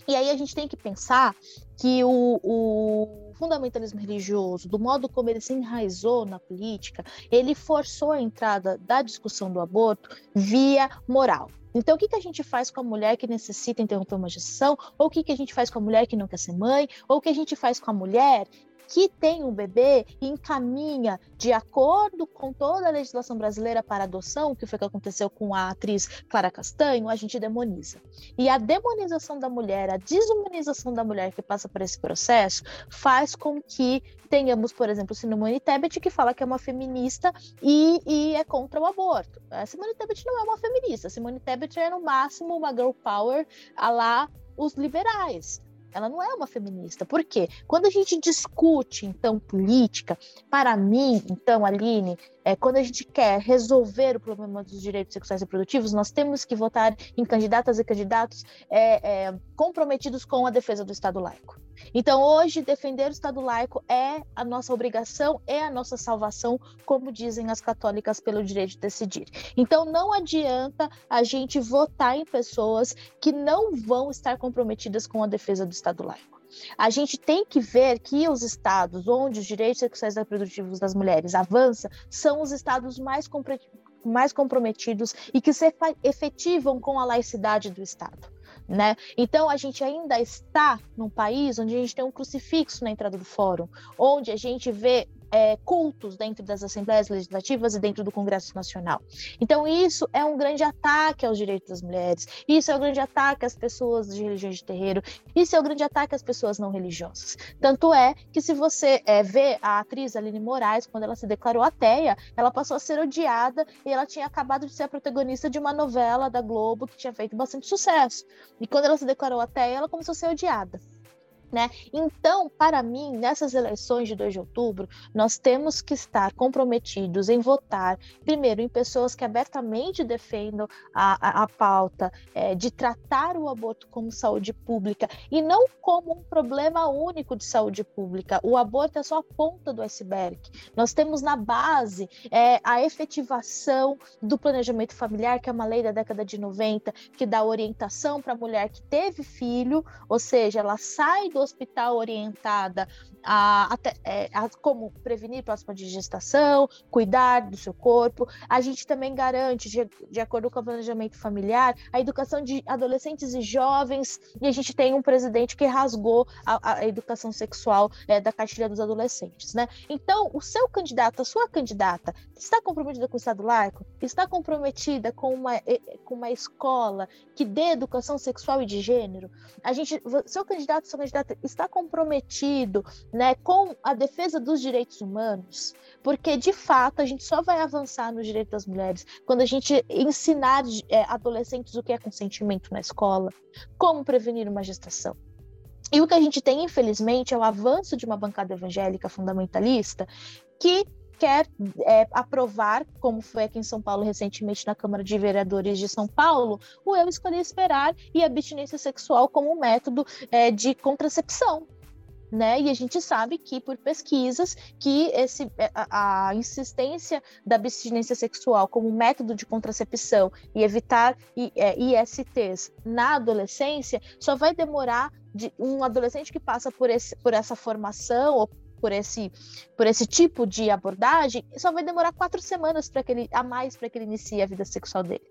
E aí a gente tem que pensar que o, o fundamentalismo religioso, do modo como ele se enraizou na política, ele forçou a entrada da discussão do aborto via moral. Então, o que, que a gente faz com a mulher que necessita interromper uma gestação? Ou o que, que a gente faz com a mulher que não quer ser mãe? Ou o que a gente faz com a mulher que tem um bebê e encaminha de acordo com toda a legislação brasileira para adoção, que foi o que aconteceu com a atriz Clara Castanho, a gente demoniza. E a demonização da mulher, a desumanização da mulher que passa por esse processo, faz com que tenhamos, por exemplo, Simone Tebet, que fala que é uma feminista e, e é contra o aborto. A Simone Tebet não é uma feminista, a Simone Tebet é no máximo uma girl power a lá os liberais. Ela não é uma feminista. Por quê? Quando a gente discute, então, política, para mim, então, Aline, é, quando a gente quer resolver o problema dos direitos sexuais e reprodutivos, nós temos que votar em candidatas e candidatos é, é, comprometidos com a defesa do Estado laico. Então, hoje, defender o Estado laico é a nossa obrigação, é a nossa salvação, como dizem as católicas pelo direito de decidir. Então, não adianta a gente votar em pessoas que não vão estar comprometidas com a defesa do Estado laico. A gente tem que ver que os estados onde os direitos sexuais e reprodutivos das mulheres avançam são os estados mais, mais comprometidos e que se efetivam com a laicidade do Estado. Né? Então a gente ainda está num país onde a gente tem um crucifixo na entrada do fórum, onde a gente vê é, cultos dentro das assembleias legislativas e dentro do Congresso Nacional. Então, isso é um grande ataque aos direitos das mulheres, isso é um grande ataque às pessoas de religiões de terreiro, isso é um grande ataque às pessoas não religiosas. Tanto é que, se você é, vê a atriz Aline Moraes, quando ela se declarou ateia, ela passou a ser odiada e ela tinha acabado de ser a protagonista de uma novela da Globo que tinha feito bastante sucesso. E quando ela se declarou ateia, ela começou a ser odiada. Né? Então, para mim, nessas eleições de 2 de outubro, nós temos que estar comprometidos em votar, primeiro, em pessoas que abertamente defendam a, a, a pauta é, de tratar o aborto como saúde pública e não como um problema único de saúde pública. O aborto é só a ponta do iceberg. Nós temos na base é, a efetivação do planejamento familiar, que é uma lei da década de 90, que dá orientação para a mulher que teve filho, ou seja, ela sai hospital orientada a, a, é, a, como prevenir próxima de gestação, cuidar do seu corpo. A gente também garante, de, de acordo com o planejamento familiar, a educação de adolescentes e jovens, e a gente tem um presidente que rasgou a, a educação sexual é, da cartilha dos adolescentes. Né? Então, o seu candidato, a sua candidata, está comprometida com o Estado laico? Está comprometida com uma, com uma escola que dê educação sexual e de gênero? A gente, seu candidato, sua candidata está comprometido né, com a defesa dos direitos humanos, porque de fato a gente só vai avançar no direito das mulheres quando a gente ensinar é, adolescentes o que é consentimento na escola, como prevenir uma gestação. E o que a gente tem, infelizmente, é o avanço de uma bancada evangélica fundamentalista que quer é, aprovar, como foi aqui em São Paulo recentemente na Câmara de Vereadores de São Paulo, o eu escolhi esperar e a abstinência sexual como um método é, de contracepção. Né? E a gente sabe que por pesquisas que esse, é, a, a, insistência da abstinência sexual como método de contracepção e evitar é, ISTs na adolescência só vai demorar de um adolescente que passa por, esse, por essa formação ou por esse, por esse tipo de abordagem, só vai demorar quatro semanas para que ele, a mais para que ele inicie a vida sexual dele.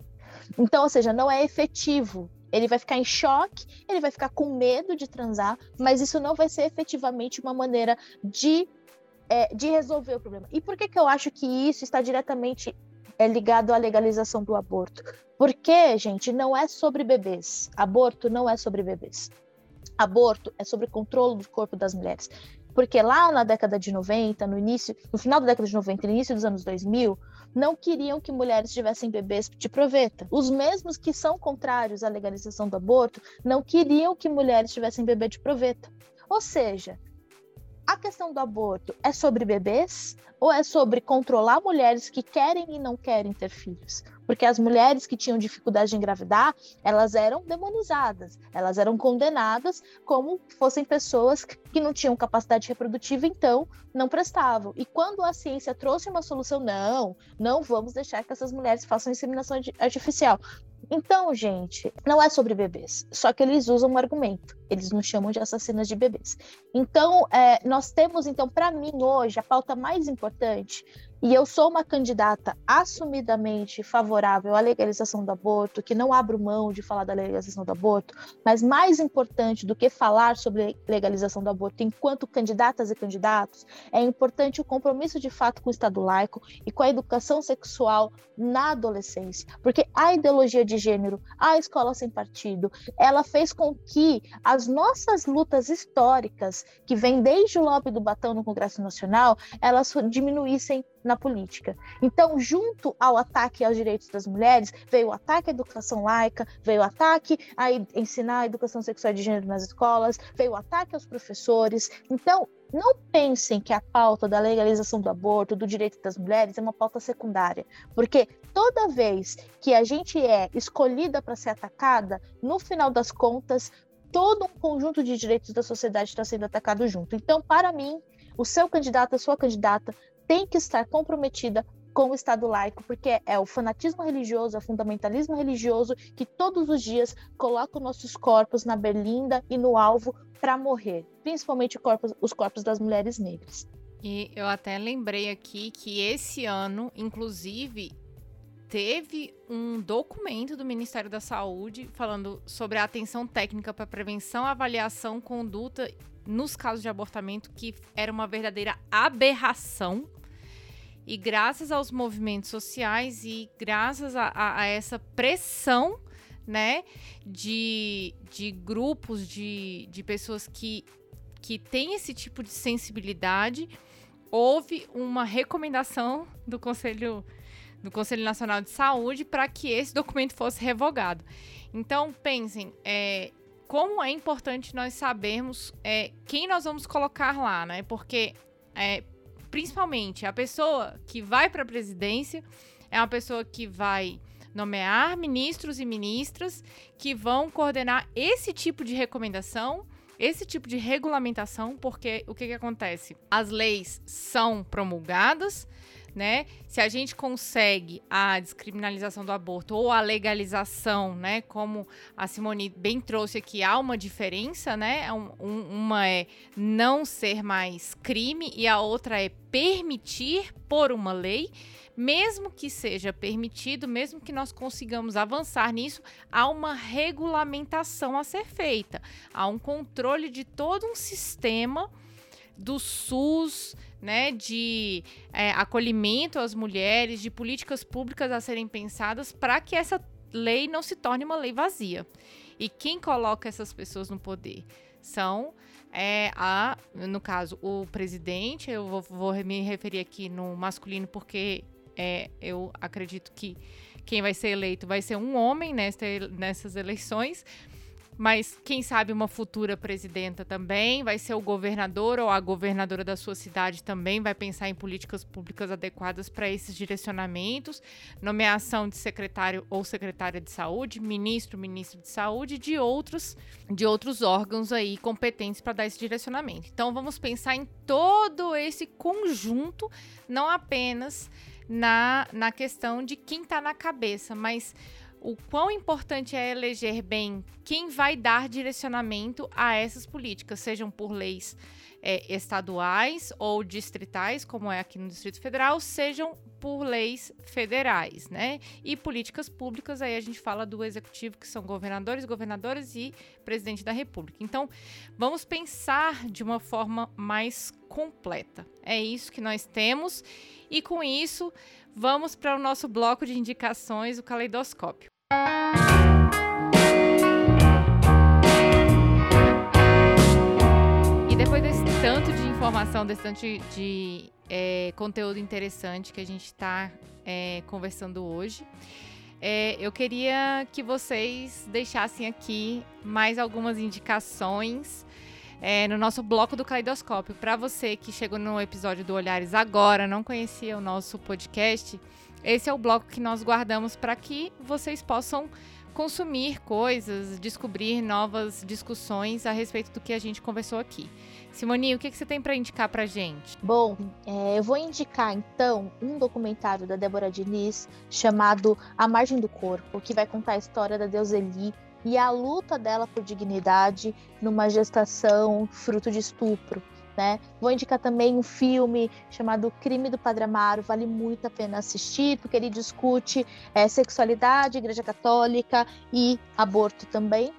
Então, ou seja, não é efetivo. Ele vai ficar em choque, ele vai ficar com medo de transar, mas isso não vai ser efetivamente uma maneira de, é, de resolver o problema. E por que, que eu acho que isso está diretamente é, ligado à legalização do aborto? Porque, gente, não é sobre bebês. Aborto não é sobre bebês. Aborto é sobre controle do corpo das mulheres. Porque lá na década de 90, no início, no final da década de 90 no início dos anos 2000, não queriam que mulheres tivessem bebês de proveta. Os mesmos que são contrários à legalização do aborto não queriam que mulheres tivessem bebê de proveta. Ou seja, a questão do aborto é sobre bebês ou é sobre controlar mulheres que querem e não querem ter filhos? Porque as mulheres que tinham dificuldade de engravidar, elas eram demonizadas, elas eram condenadas como fossem pessoas que não tinham capacidade reprodutiva, então não prestavam. E quando a ciência trouxe uma solução, não, não vamos deixar que essas mulheres façam inseminação artificial. Então, gente, não é sobre bebês, só que eles usam um argumento. Eles nos chamam de assassinas de bebês. Então, é, nós temos, então, para mim hoje, a pauta mais importante e eu sou uma candidata assumidamente favorável à legalização do aborto, que não abro mão de falar da legalização do aborto, mas mais importante do que falar sobre legalização do aborto enquanto candidatas e candidatos, é importante o compromisso de fato com o Estado laico e com a educação sexual na adolescência, porque a ideologia de gênero, a escola sem partido, ela fez com que as nossas lutas históricas, que vêm desde o lobby do Batão no Congresso Nacional, elas diminuíssem na política. Então, junto ao ataque aos direitos das mulheres, veio o ataque à educação laica, veio o ataque a ensinar a educação sexual de gênero nas escolas, veio o ataque aos professores. Então, não pensem que a pauta da legalização do aborto, do direito das mulheres, é uma pauta secundária, porque toda vez que a gente é escolhida para ser atacada, no final das contas, todo um conjunto de direitos da sociedade está sendo atacado junto. Então, para mim, o seu candidato, a sua candidata, tem que estar comprometida com o Estado laico, porque é o fanatismo religioso, é o fundamentalismo religioso que todos os dias coloca os nossos corpos na berlinda e no alvo para morrer, principalmente corpos, os corpos das mulheres negras. E eu até lembrei aqui que esse ano, inclusive, teve um documento do Ministério da Saúde falando sobre a atenção técnica para prevenção, avaliação, conduta nos casos de abortamento, que era uma verdadeira aberração e graças aos movimentos sociais e graças a, a, a essa pressão né, de, de grupos de, de pessoas que, que têm esse tipo de sensibilidade, houve uma recomendação do Conselho, do Conselho Nacional de Saúde para que esse documento fosse revogado. Então, pensem, é, como é importante nós sabermos é, quem nós vamos colocar lá, né? Porque é, principalmente a pessoa que vai para a presidência é uma pessoa que vai nomear ministros e ministras que vão coordenar esse tipo de recomendação, esse tipo de regulamentação, porque o que, que acontece? As leis são promulgadas, né? Se a gente consegue a descriminalização do aborto ou a legalização, né? Como a Simone bem trouxe aqui, há uma diferença, né? Um, uma é não ser mais crime e a outra é permitir por uma lei. Mesmo que seja permitido, mesmo que nós consigamos avançar nisso, há uma regulamentação a ser feita, há um controle de todo um sistema do SUS, né, de é, acolhimento às mulheres, de políticas públicas a serem pensadas para que essa lei não se torne uma lei vazia. E quem coloca essas pessoas no poder são é, a, no caso, o presidente. Eu vou, vou me referir aqui no masculino porque é, eu acredito que quem vai ser eleito vai ser um homem nesta, nessas eleições mas quem sabe uma futura presidenta também, vai ser o governador ou a governadora da sua cidade também vai pensar em políticas públicas adequadas para esses direcionamentos, nomeação de secretário ou secretária de saúde, ministro, ministro de saúde, de outros de outros órgãos aí competentes para dar esse direcionamento. Então vamos pensar em todo esse conjunto, não apenas na, na questão de quem está na cabeça, mas o quão importante é eleger bem quem vai dar direcionamento a essas políticas, sejam por leis é, estaduais ou distritais, como é aqui no Distrito Federal, sejam por leis federais, né? E políticas públicas, aí a gente fala do executivo, que são governadores, governadoras e presidente da República. Então, vamos pensar de uma forma mais completa. É isso que nós temos, e com isso, vamos para o nosso bloco de indicações, o caleidoscópio. E depois desse tanto de informação, desse tanto de, de é, conteúdo interessante que a gente está é, conversando hoje, é, eu queria que vocês deixassem aqui mais algumas indicações é, no nosso bloco do Caleidoscópio. Para você que chegou no episódio do Olhares agora, não conhecia o nosso podcast, esse é o bloco que nós guardamos para que vocês possam consumir coisas, descobrir novas discussões a respeito do que a gente conversou aqui. Simone, o que, que você tem para indicar para gente? Bom, é, eu vou indicar então um documentário da Débora Diniz chamado A Margem do Corpo, que vai contar a história da deusa Eli e a luta dela por dignidade numa gestação fruto de estupro. Né? Vou indicar também um filme chamado Crime do Padre Amaro, vale muito a pena assistir, porque ele discute é, sexualidade, igreja católica e aborto também.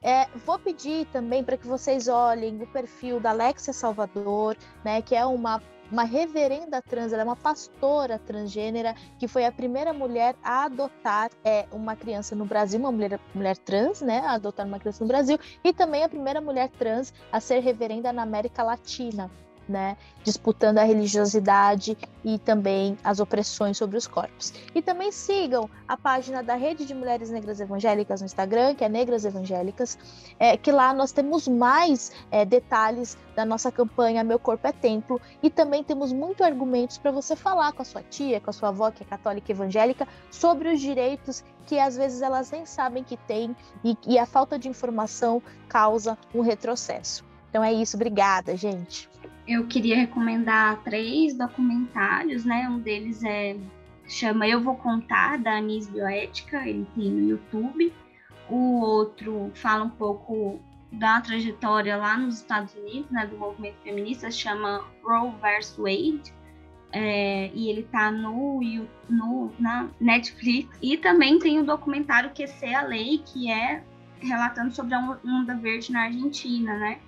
É, vou pedir também para que vocês olhem o perfil da Alexia Salvador, né, que é uma uma reverenda trans, ela é uma pastora transgênera que foi a primeira mulher a adotar é, uma criança no Brasil, uma mulher, mulher trans, né, a adotar uma criança no Brasil, e também a primeira mulher trans a ser reverenda na América Latina né, disputando a religiosidade e também as opressões sobre os corpos. E também sigam a página da Rede de Mulheres Negras Evangélicas no Instagram, que é Negras Evangélicas, é, que lá nós temos mais é, detalhes da nossa campanha Meu Corpo é Templo e também temos muitos argumentos para você falar com a sua tia, com a sua avó, que é católica evangélica, sobre os direitos que às vezes elas nem sabem que têm e, e a falta de informação causa um retrocesso. Então é isso, obrigada, gente eu queria recomendar três documentários, né? Um deles é chama Eu Vou Contar, da Anis Bioética, ele tem no YouTube. O outro fala um pouco da trajetória lá nos Estados Unidos, né, do movimento feminista, chama Roe vs. Wade, é, e ele tá no, no, na Netflix. E também tem o documentário Que é a Lei, que é relatando sobre a onda verde na Argentina, né?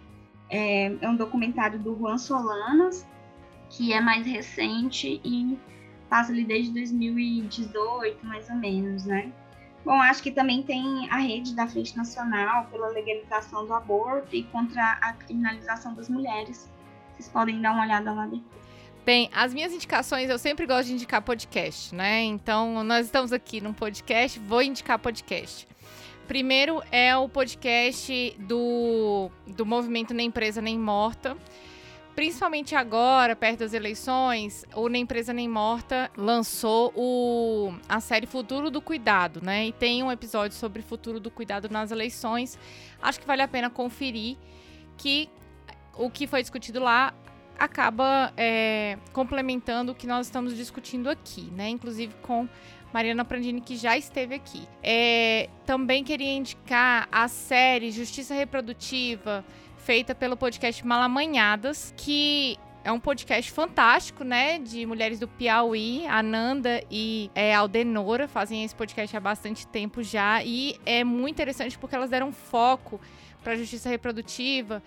É, é um documentário do Juan Solanas, que é mais recente e passa ali desde 2018, mais ou menos, né? Bom, acho que também tem a rede da Frente Nacional pela legalização do aborto e contra a criminalização das mulheres. Vocês podem dar uma olhada lá depois. Bem, as minhas indicações, eu sempre gosto de indicar podcast, né? Então, nós estamos aqui num podcast, vou indicar podcast. Primeiro é o podcast do, do movimento Nem Empresa Nem Morta. Principalmente agora, perto das eleições, o Nem Empresa Nem Morta lançou o, a série Futuro do Cuidado, né? E tem um episódio sobre futuro do cuidado nas eleições. Acho que vale a pena conferir que o que foi discutido lá acaba é, complementando o que nós estamos discutindo aqui, né? Inclusive com Mariana Prandini, que já esteve aqui. É, também queria indicar a série Justiça Reprodutiva, feita pelo podcast Malamanhadas, que é um podcast fantástico, né? De mulheres do Piauí, a Nanda e é, Aldenora fazem esse podcast há bastante tempo já. E é muito interessante porque elas deram foco para a justiça reprodutiva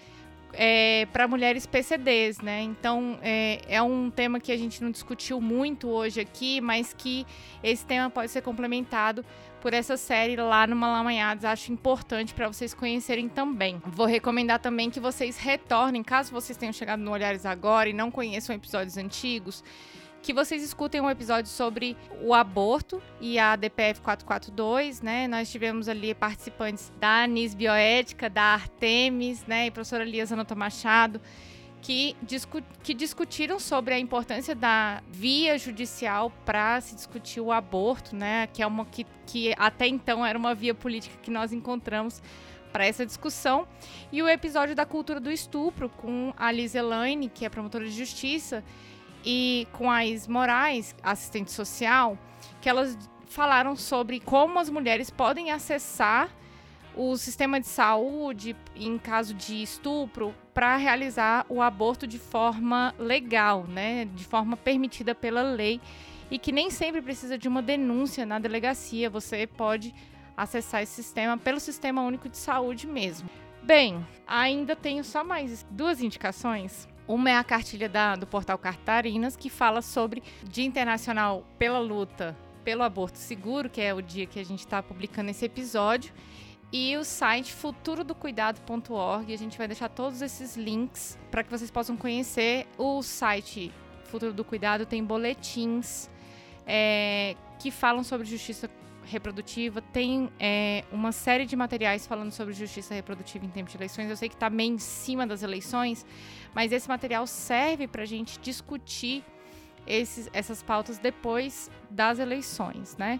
é, para mulheres PCDs, né? Então é, é, um tema que a gente não discutiu muito hoje aqui, mas que esse tema pode ser complementado por essa série lá no Malamanhados. Acho importante para vocês conhecerem também. Vou recomendar também que vocês retornem, caso vocês tenham chegado no Olhares agora e não conheçam episódios antigos que vocês escutem um episódio sobre o aborto e a DPF 442, né? Nós tivemos ali participantes da Anis Bioética, da Artemis, né? E professora Lias Anota Machado, que, discu que discutiram sobre a importância da via judicial para se discutir o aborto, né? Que é uma que, que até então era uma via política que nós encontramos para essa discussão. E o episódio da cultura do estupro com a Liz Elaine, que é promotora de justiça, e com a Is Moraes, assistente social, que elas falaram sobre como as mulheres podem acessar o sistema de saúde em caso de estupro para realizar o aborto de forma legal, né, de forma permitida pela lei. E que nem sempre precisa de uma denúncia na delegacia, você pode acessar esse sistema pelo Sistema Único de Saúde mesmo. Bem, ainda tenho só mais duas indicações uma é a cartilha da, do portal Cartarinas, que fala sobre Dia Internacional pela Luta pelo Aborto Seguro, que é o dia que a gente está publicando esse episódio, e o site futurodocuidado.org. A gente vai deixar todos esses links para que vocês possam conhecer. O site Futuro do Cuidado tem boletins é, que falam sobre justiça reprodutiva, tem é, uma série de materiais falando sobre justiça reprodutiva em tempo de eleições. Eu sei que está bem em cima das eleições, mas esse material serve para a gente discutir esses, essas pautas depois das eleições, né?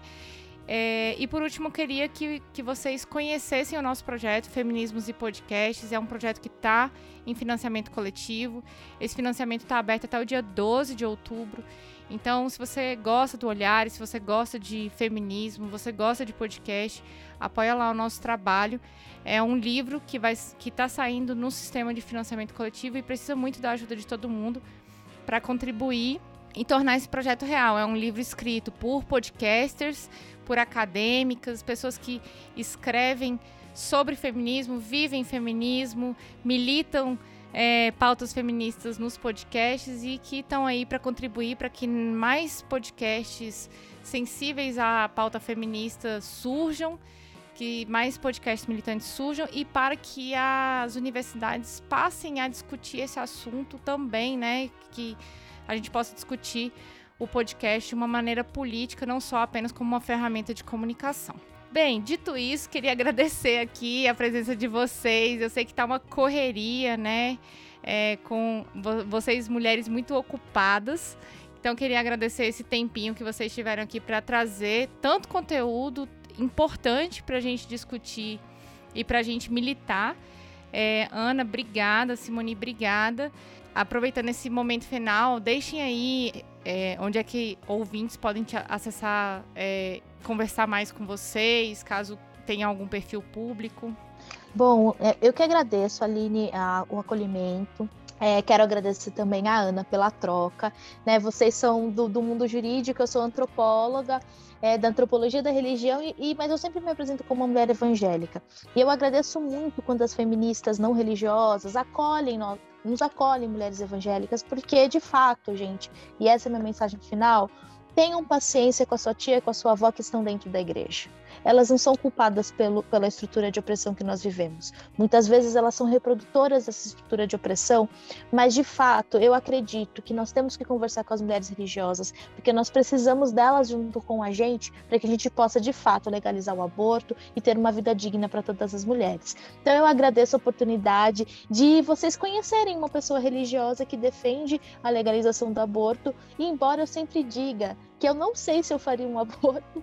É, e por último, queria que, que vocês conhecessem o nosso projeto Feminismos e Podcasts. É um projeto que está em financiamento coletivo. Esse financiamento está aberto até o dia 12 de outubro. Então, se você gosta do olhar, se você gosta de feminismo, você gosta de podcast, apoia lá o nosso trabalho. É um livro que vai que está saindo no sistema de financiamento coletivo e precisa muito da ajuda de todo mundo para contribuir e tornar esse projeto real. É um livro escrito por podcasters por acadêmicas, pessoas que escrevem sobre feminismo, vivem feminismo, militam é, pautas feministas nos podcasts e que estão aí para contribuir para que mais podcasts sensíveis à pauta feminista surjam, que mais podcasts militantes surjam e para que as universidades passem a discutir esse assunto também, né? Que a gente possa discutir o podcast de uma maneira política, não só apenas como uma ferramenta de comunicação. Bem, dito isso, queria agradecer aqui a presença de vocês. Eu sei que está uma correria, né? É, com vocês, mulheres muito ocupadas. Então, queria agradecer esse tempinho que vocês tiveram aqui para trazer tanto conteúdo importante para a gente discutir e para a gente militar. É, Ana, obrigada. Simone, obrigada. Aproveitando esse momento final, deixem aí é, onde é que ouvintes podem acessar, é, conversar mais com vocês, caso tenha algum perfil público? Bom, é, eu que agradeço, Aline, a, o acolhimento. É, quero agradecer também a Ana pela troca. Né? Vocês são do, do mundo jurídico, eu sou antropóloga, é, da antropologia da religião, e, e, mas eu sempre me apresento como uma mulher evangélica. E eu agradeço muito quando as feministas não religiosas acolhem nós, nos acolhem mulheres evangélicas, porque de fato, gente, e essa é a minha mensagem final, tenham paciência com a sua tia e com a sua avó que estão dentro da igreja elas não são culpadas pelo, pela estrutura de opressão que nós vivemos. Muitas vezes elas são reprodutoras dessa estrutura de opressão, mas de fato eu acredito que nós temos que conversar com as mulheres religiosas, porque nós precisamos delas junto com a gente para que a gente possa de fato legalizar o aborto e ter uma vida digna para todas as mulheres. Então eu agradeço a oportunidade de vocês conhecerem uma pessoa religiosa que defende a legalização do aborto, e embora eu sempre diga que eu não sei se eu faria um aborto,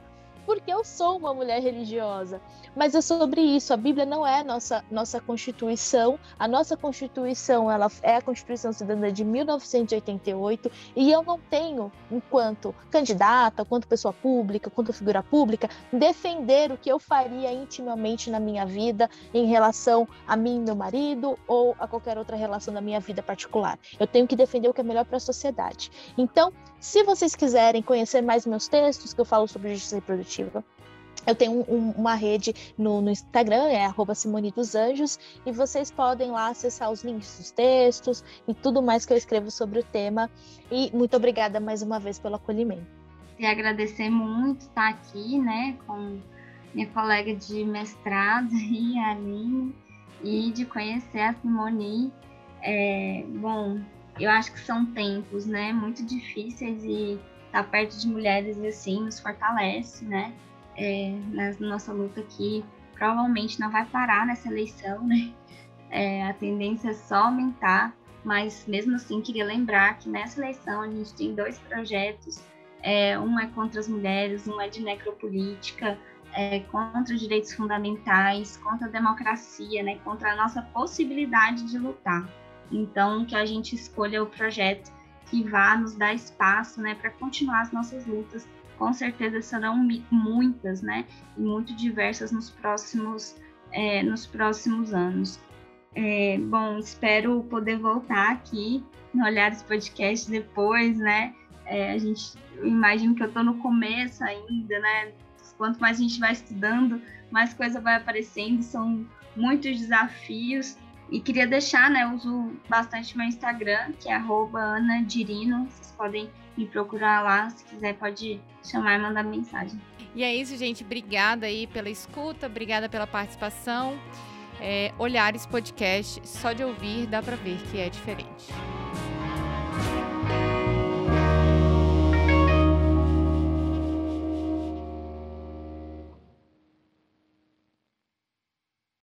porque eu sou uma mulher religiosa. Mas é sobre isso. A Bíblia não é nossa nossa constituição. A nossa constituição ela é a Constituição Cidadã de 1988 e eu não tenho, enquanto candidata, enquanto pessoa pública, enquanto figura pública, defender o que eu faria intimamente na minha vida em relação a mim e meu marido ou a qualquer outra relação da minha vida particular. Eu tenho que defender o que é melhor para a sociedade. Então, se vocês quiserem conhecer mais meus textos que eu falo sobre justiça reprodutiva, eu tenho um, uma rede no, no, Instagram, é arroba Simone dos Anjos, e vocês podem lá acessar os links dos textos e tudo mais que eu escrevo sobre o tema. E muito obrigada mais uma vez pelo acolhimento. E agradecer muito estar aqui, né, com minha colega de mestrado, a Aline, e de conhecer a Simone. É, bom, eu acho que são tempos, né, muito difíceis e estar perto de mulheres assim nos fortalece, né, é, na nossa luta aqui provavelmente não vai parar nessa eleição, né, é, a tendência é só aumentar, mas mesmo assim queria lembrar que nessa eleição a gente tem dois projetos, é, um é contra as mulheres, um é de necropolítica, é, contra os direitos fundamentais, contra a democracia, né, contra a nossa possibilidade de lutar. Então, que a gente escolha o projeto que vá nos dar espaço, né, para continuar as nossas lutas. Com certeza serão muitas, né, e muito diversas nos próximos, é, nos próximos anos. É, bom, espero poder voltar aqui no Olhares Podcast depois, né? É, a gente, eu imagino que eu estou no começo ainda, né? Quanto mais a gente vai estudando, mais coisa vai aparecendo, são muitos desafios, e queria deixar, né, eu uso bastante meu Instagram, que é @anadirino. Vocês podem me procurar lá, se quiser pode chamar e mandar mensagem. E é isso, gente. Obrigada aí pela escuta, obrigada pela participação. É, Olhares Podcast, só de ouvir dá para ver que é diferente.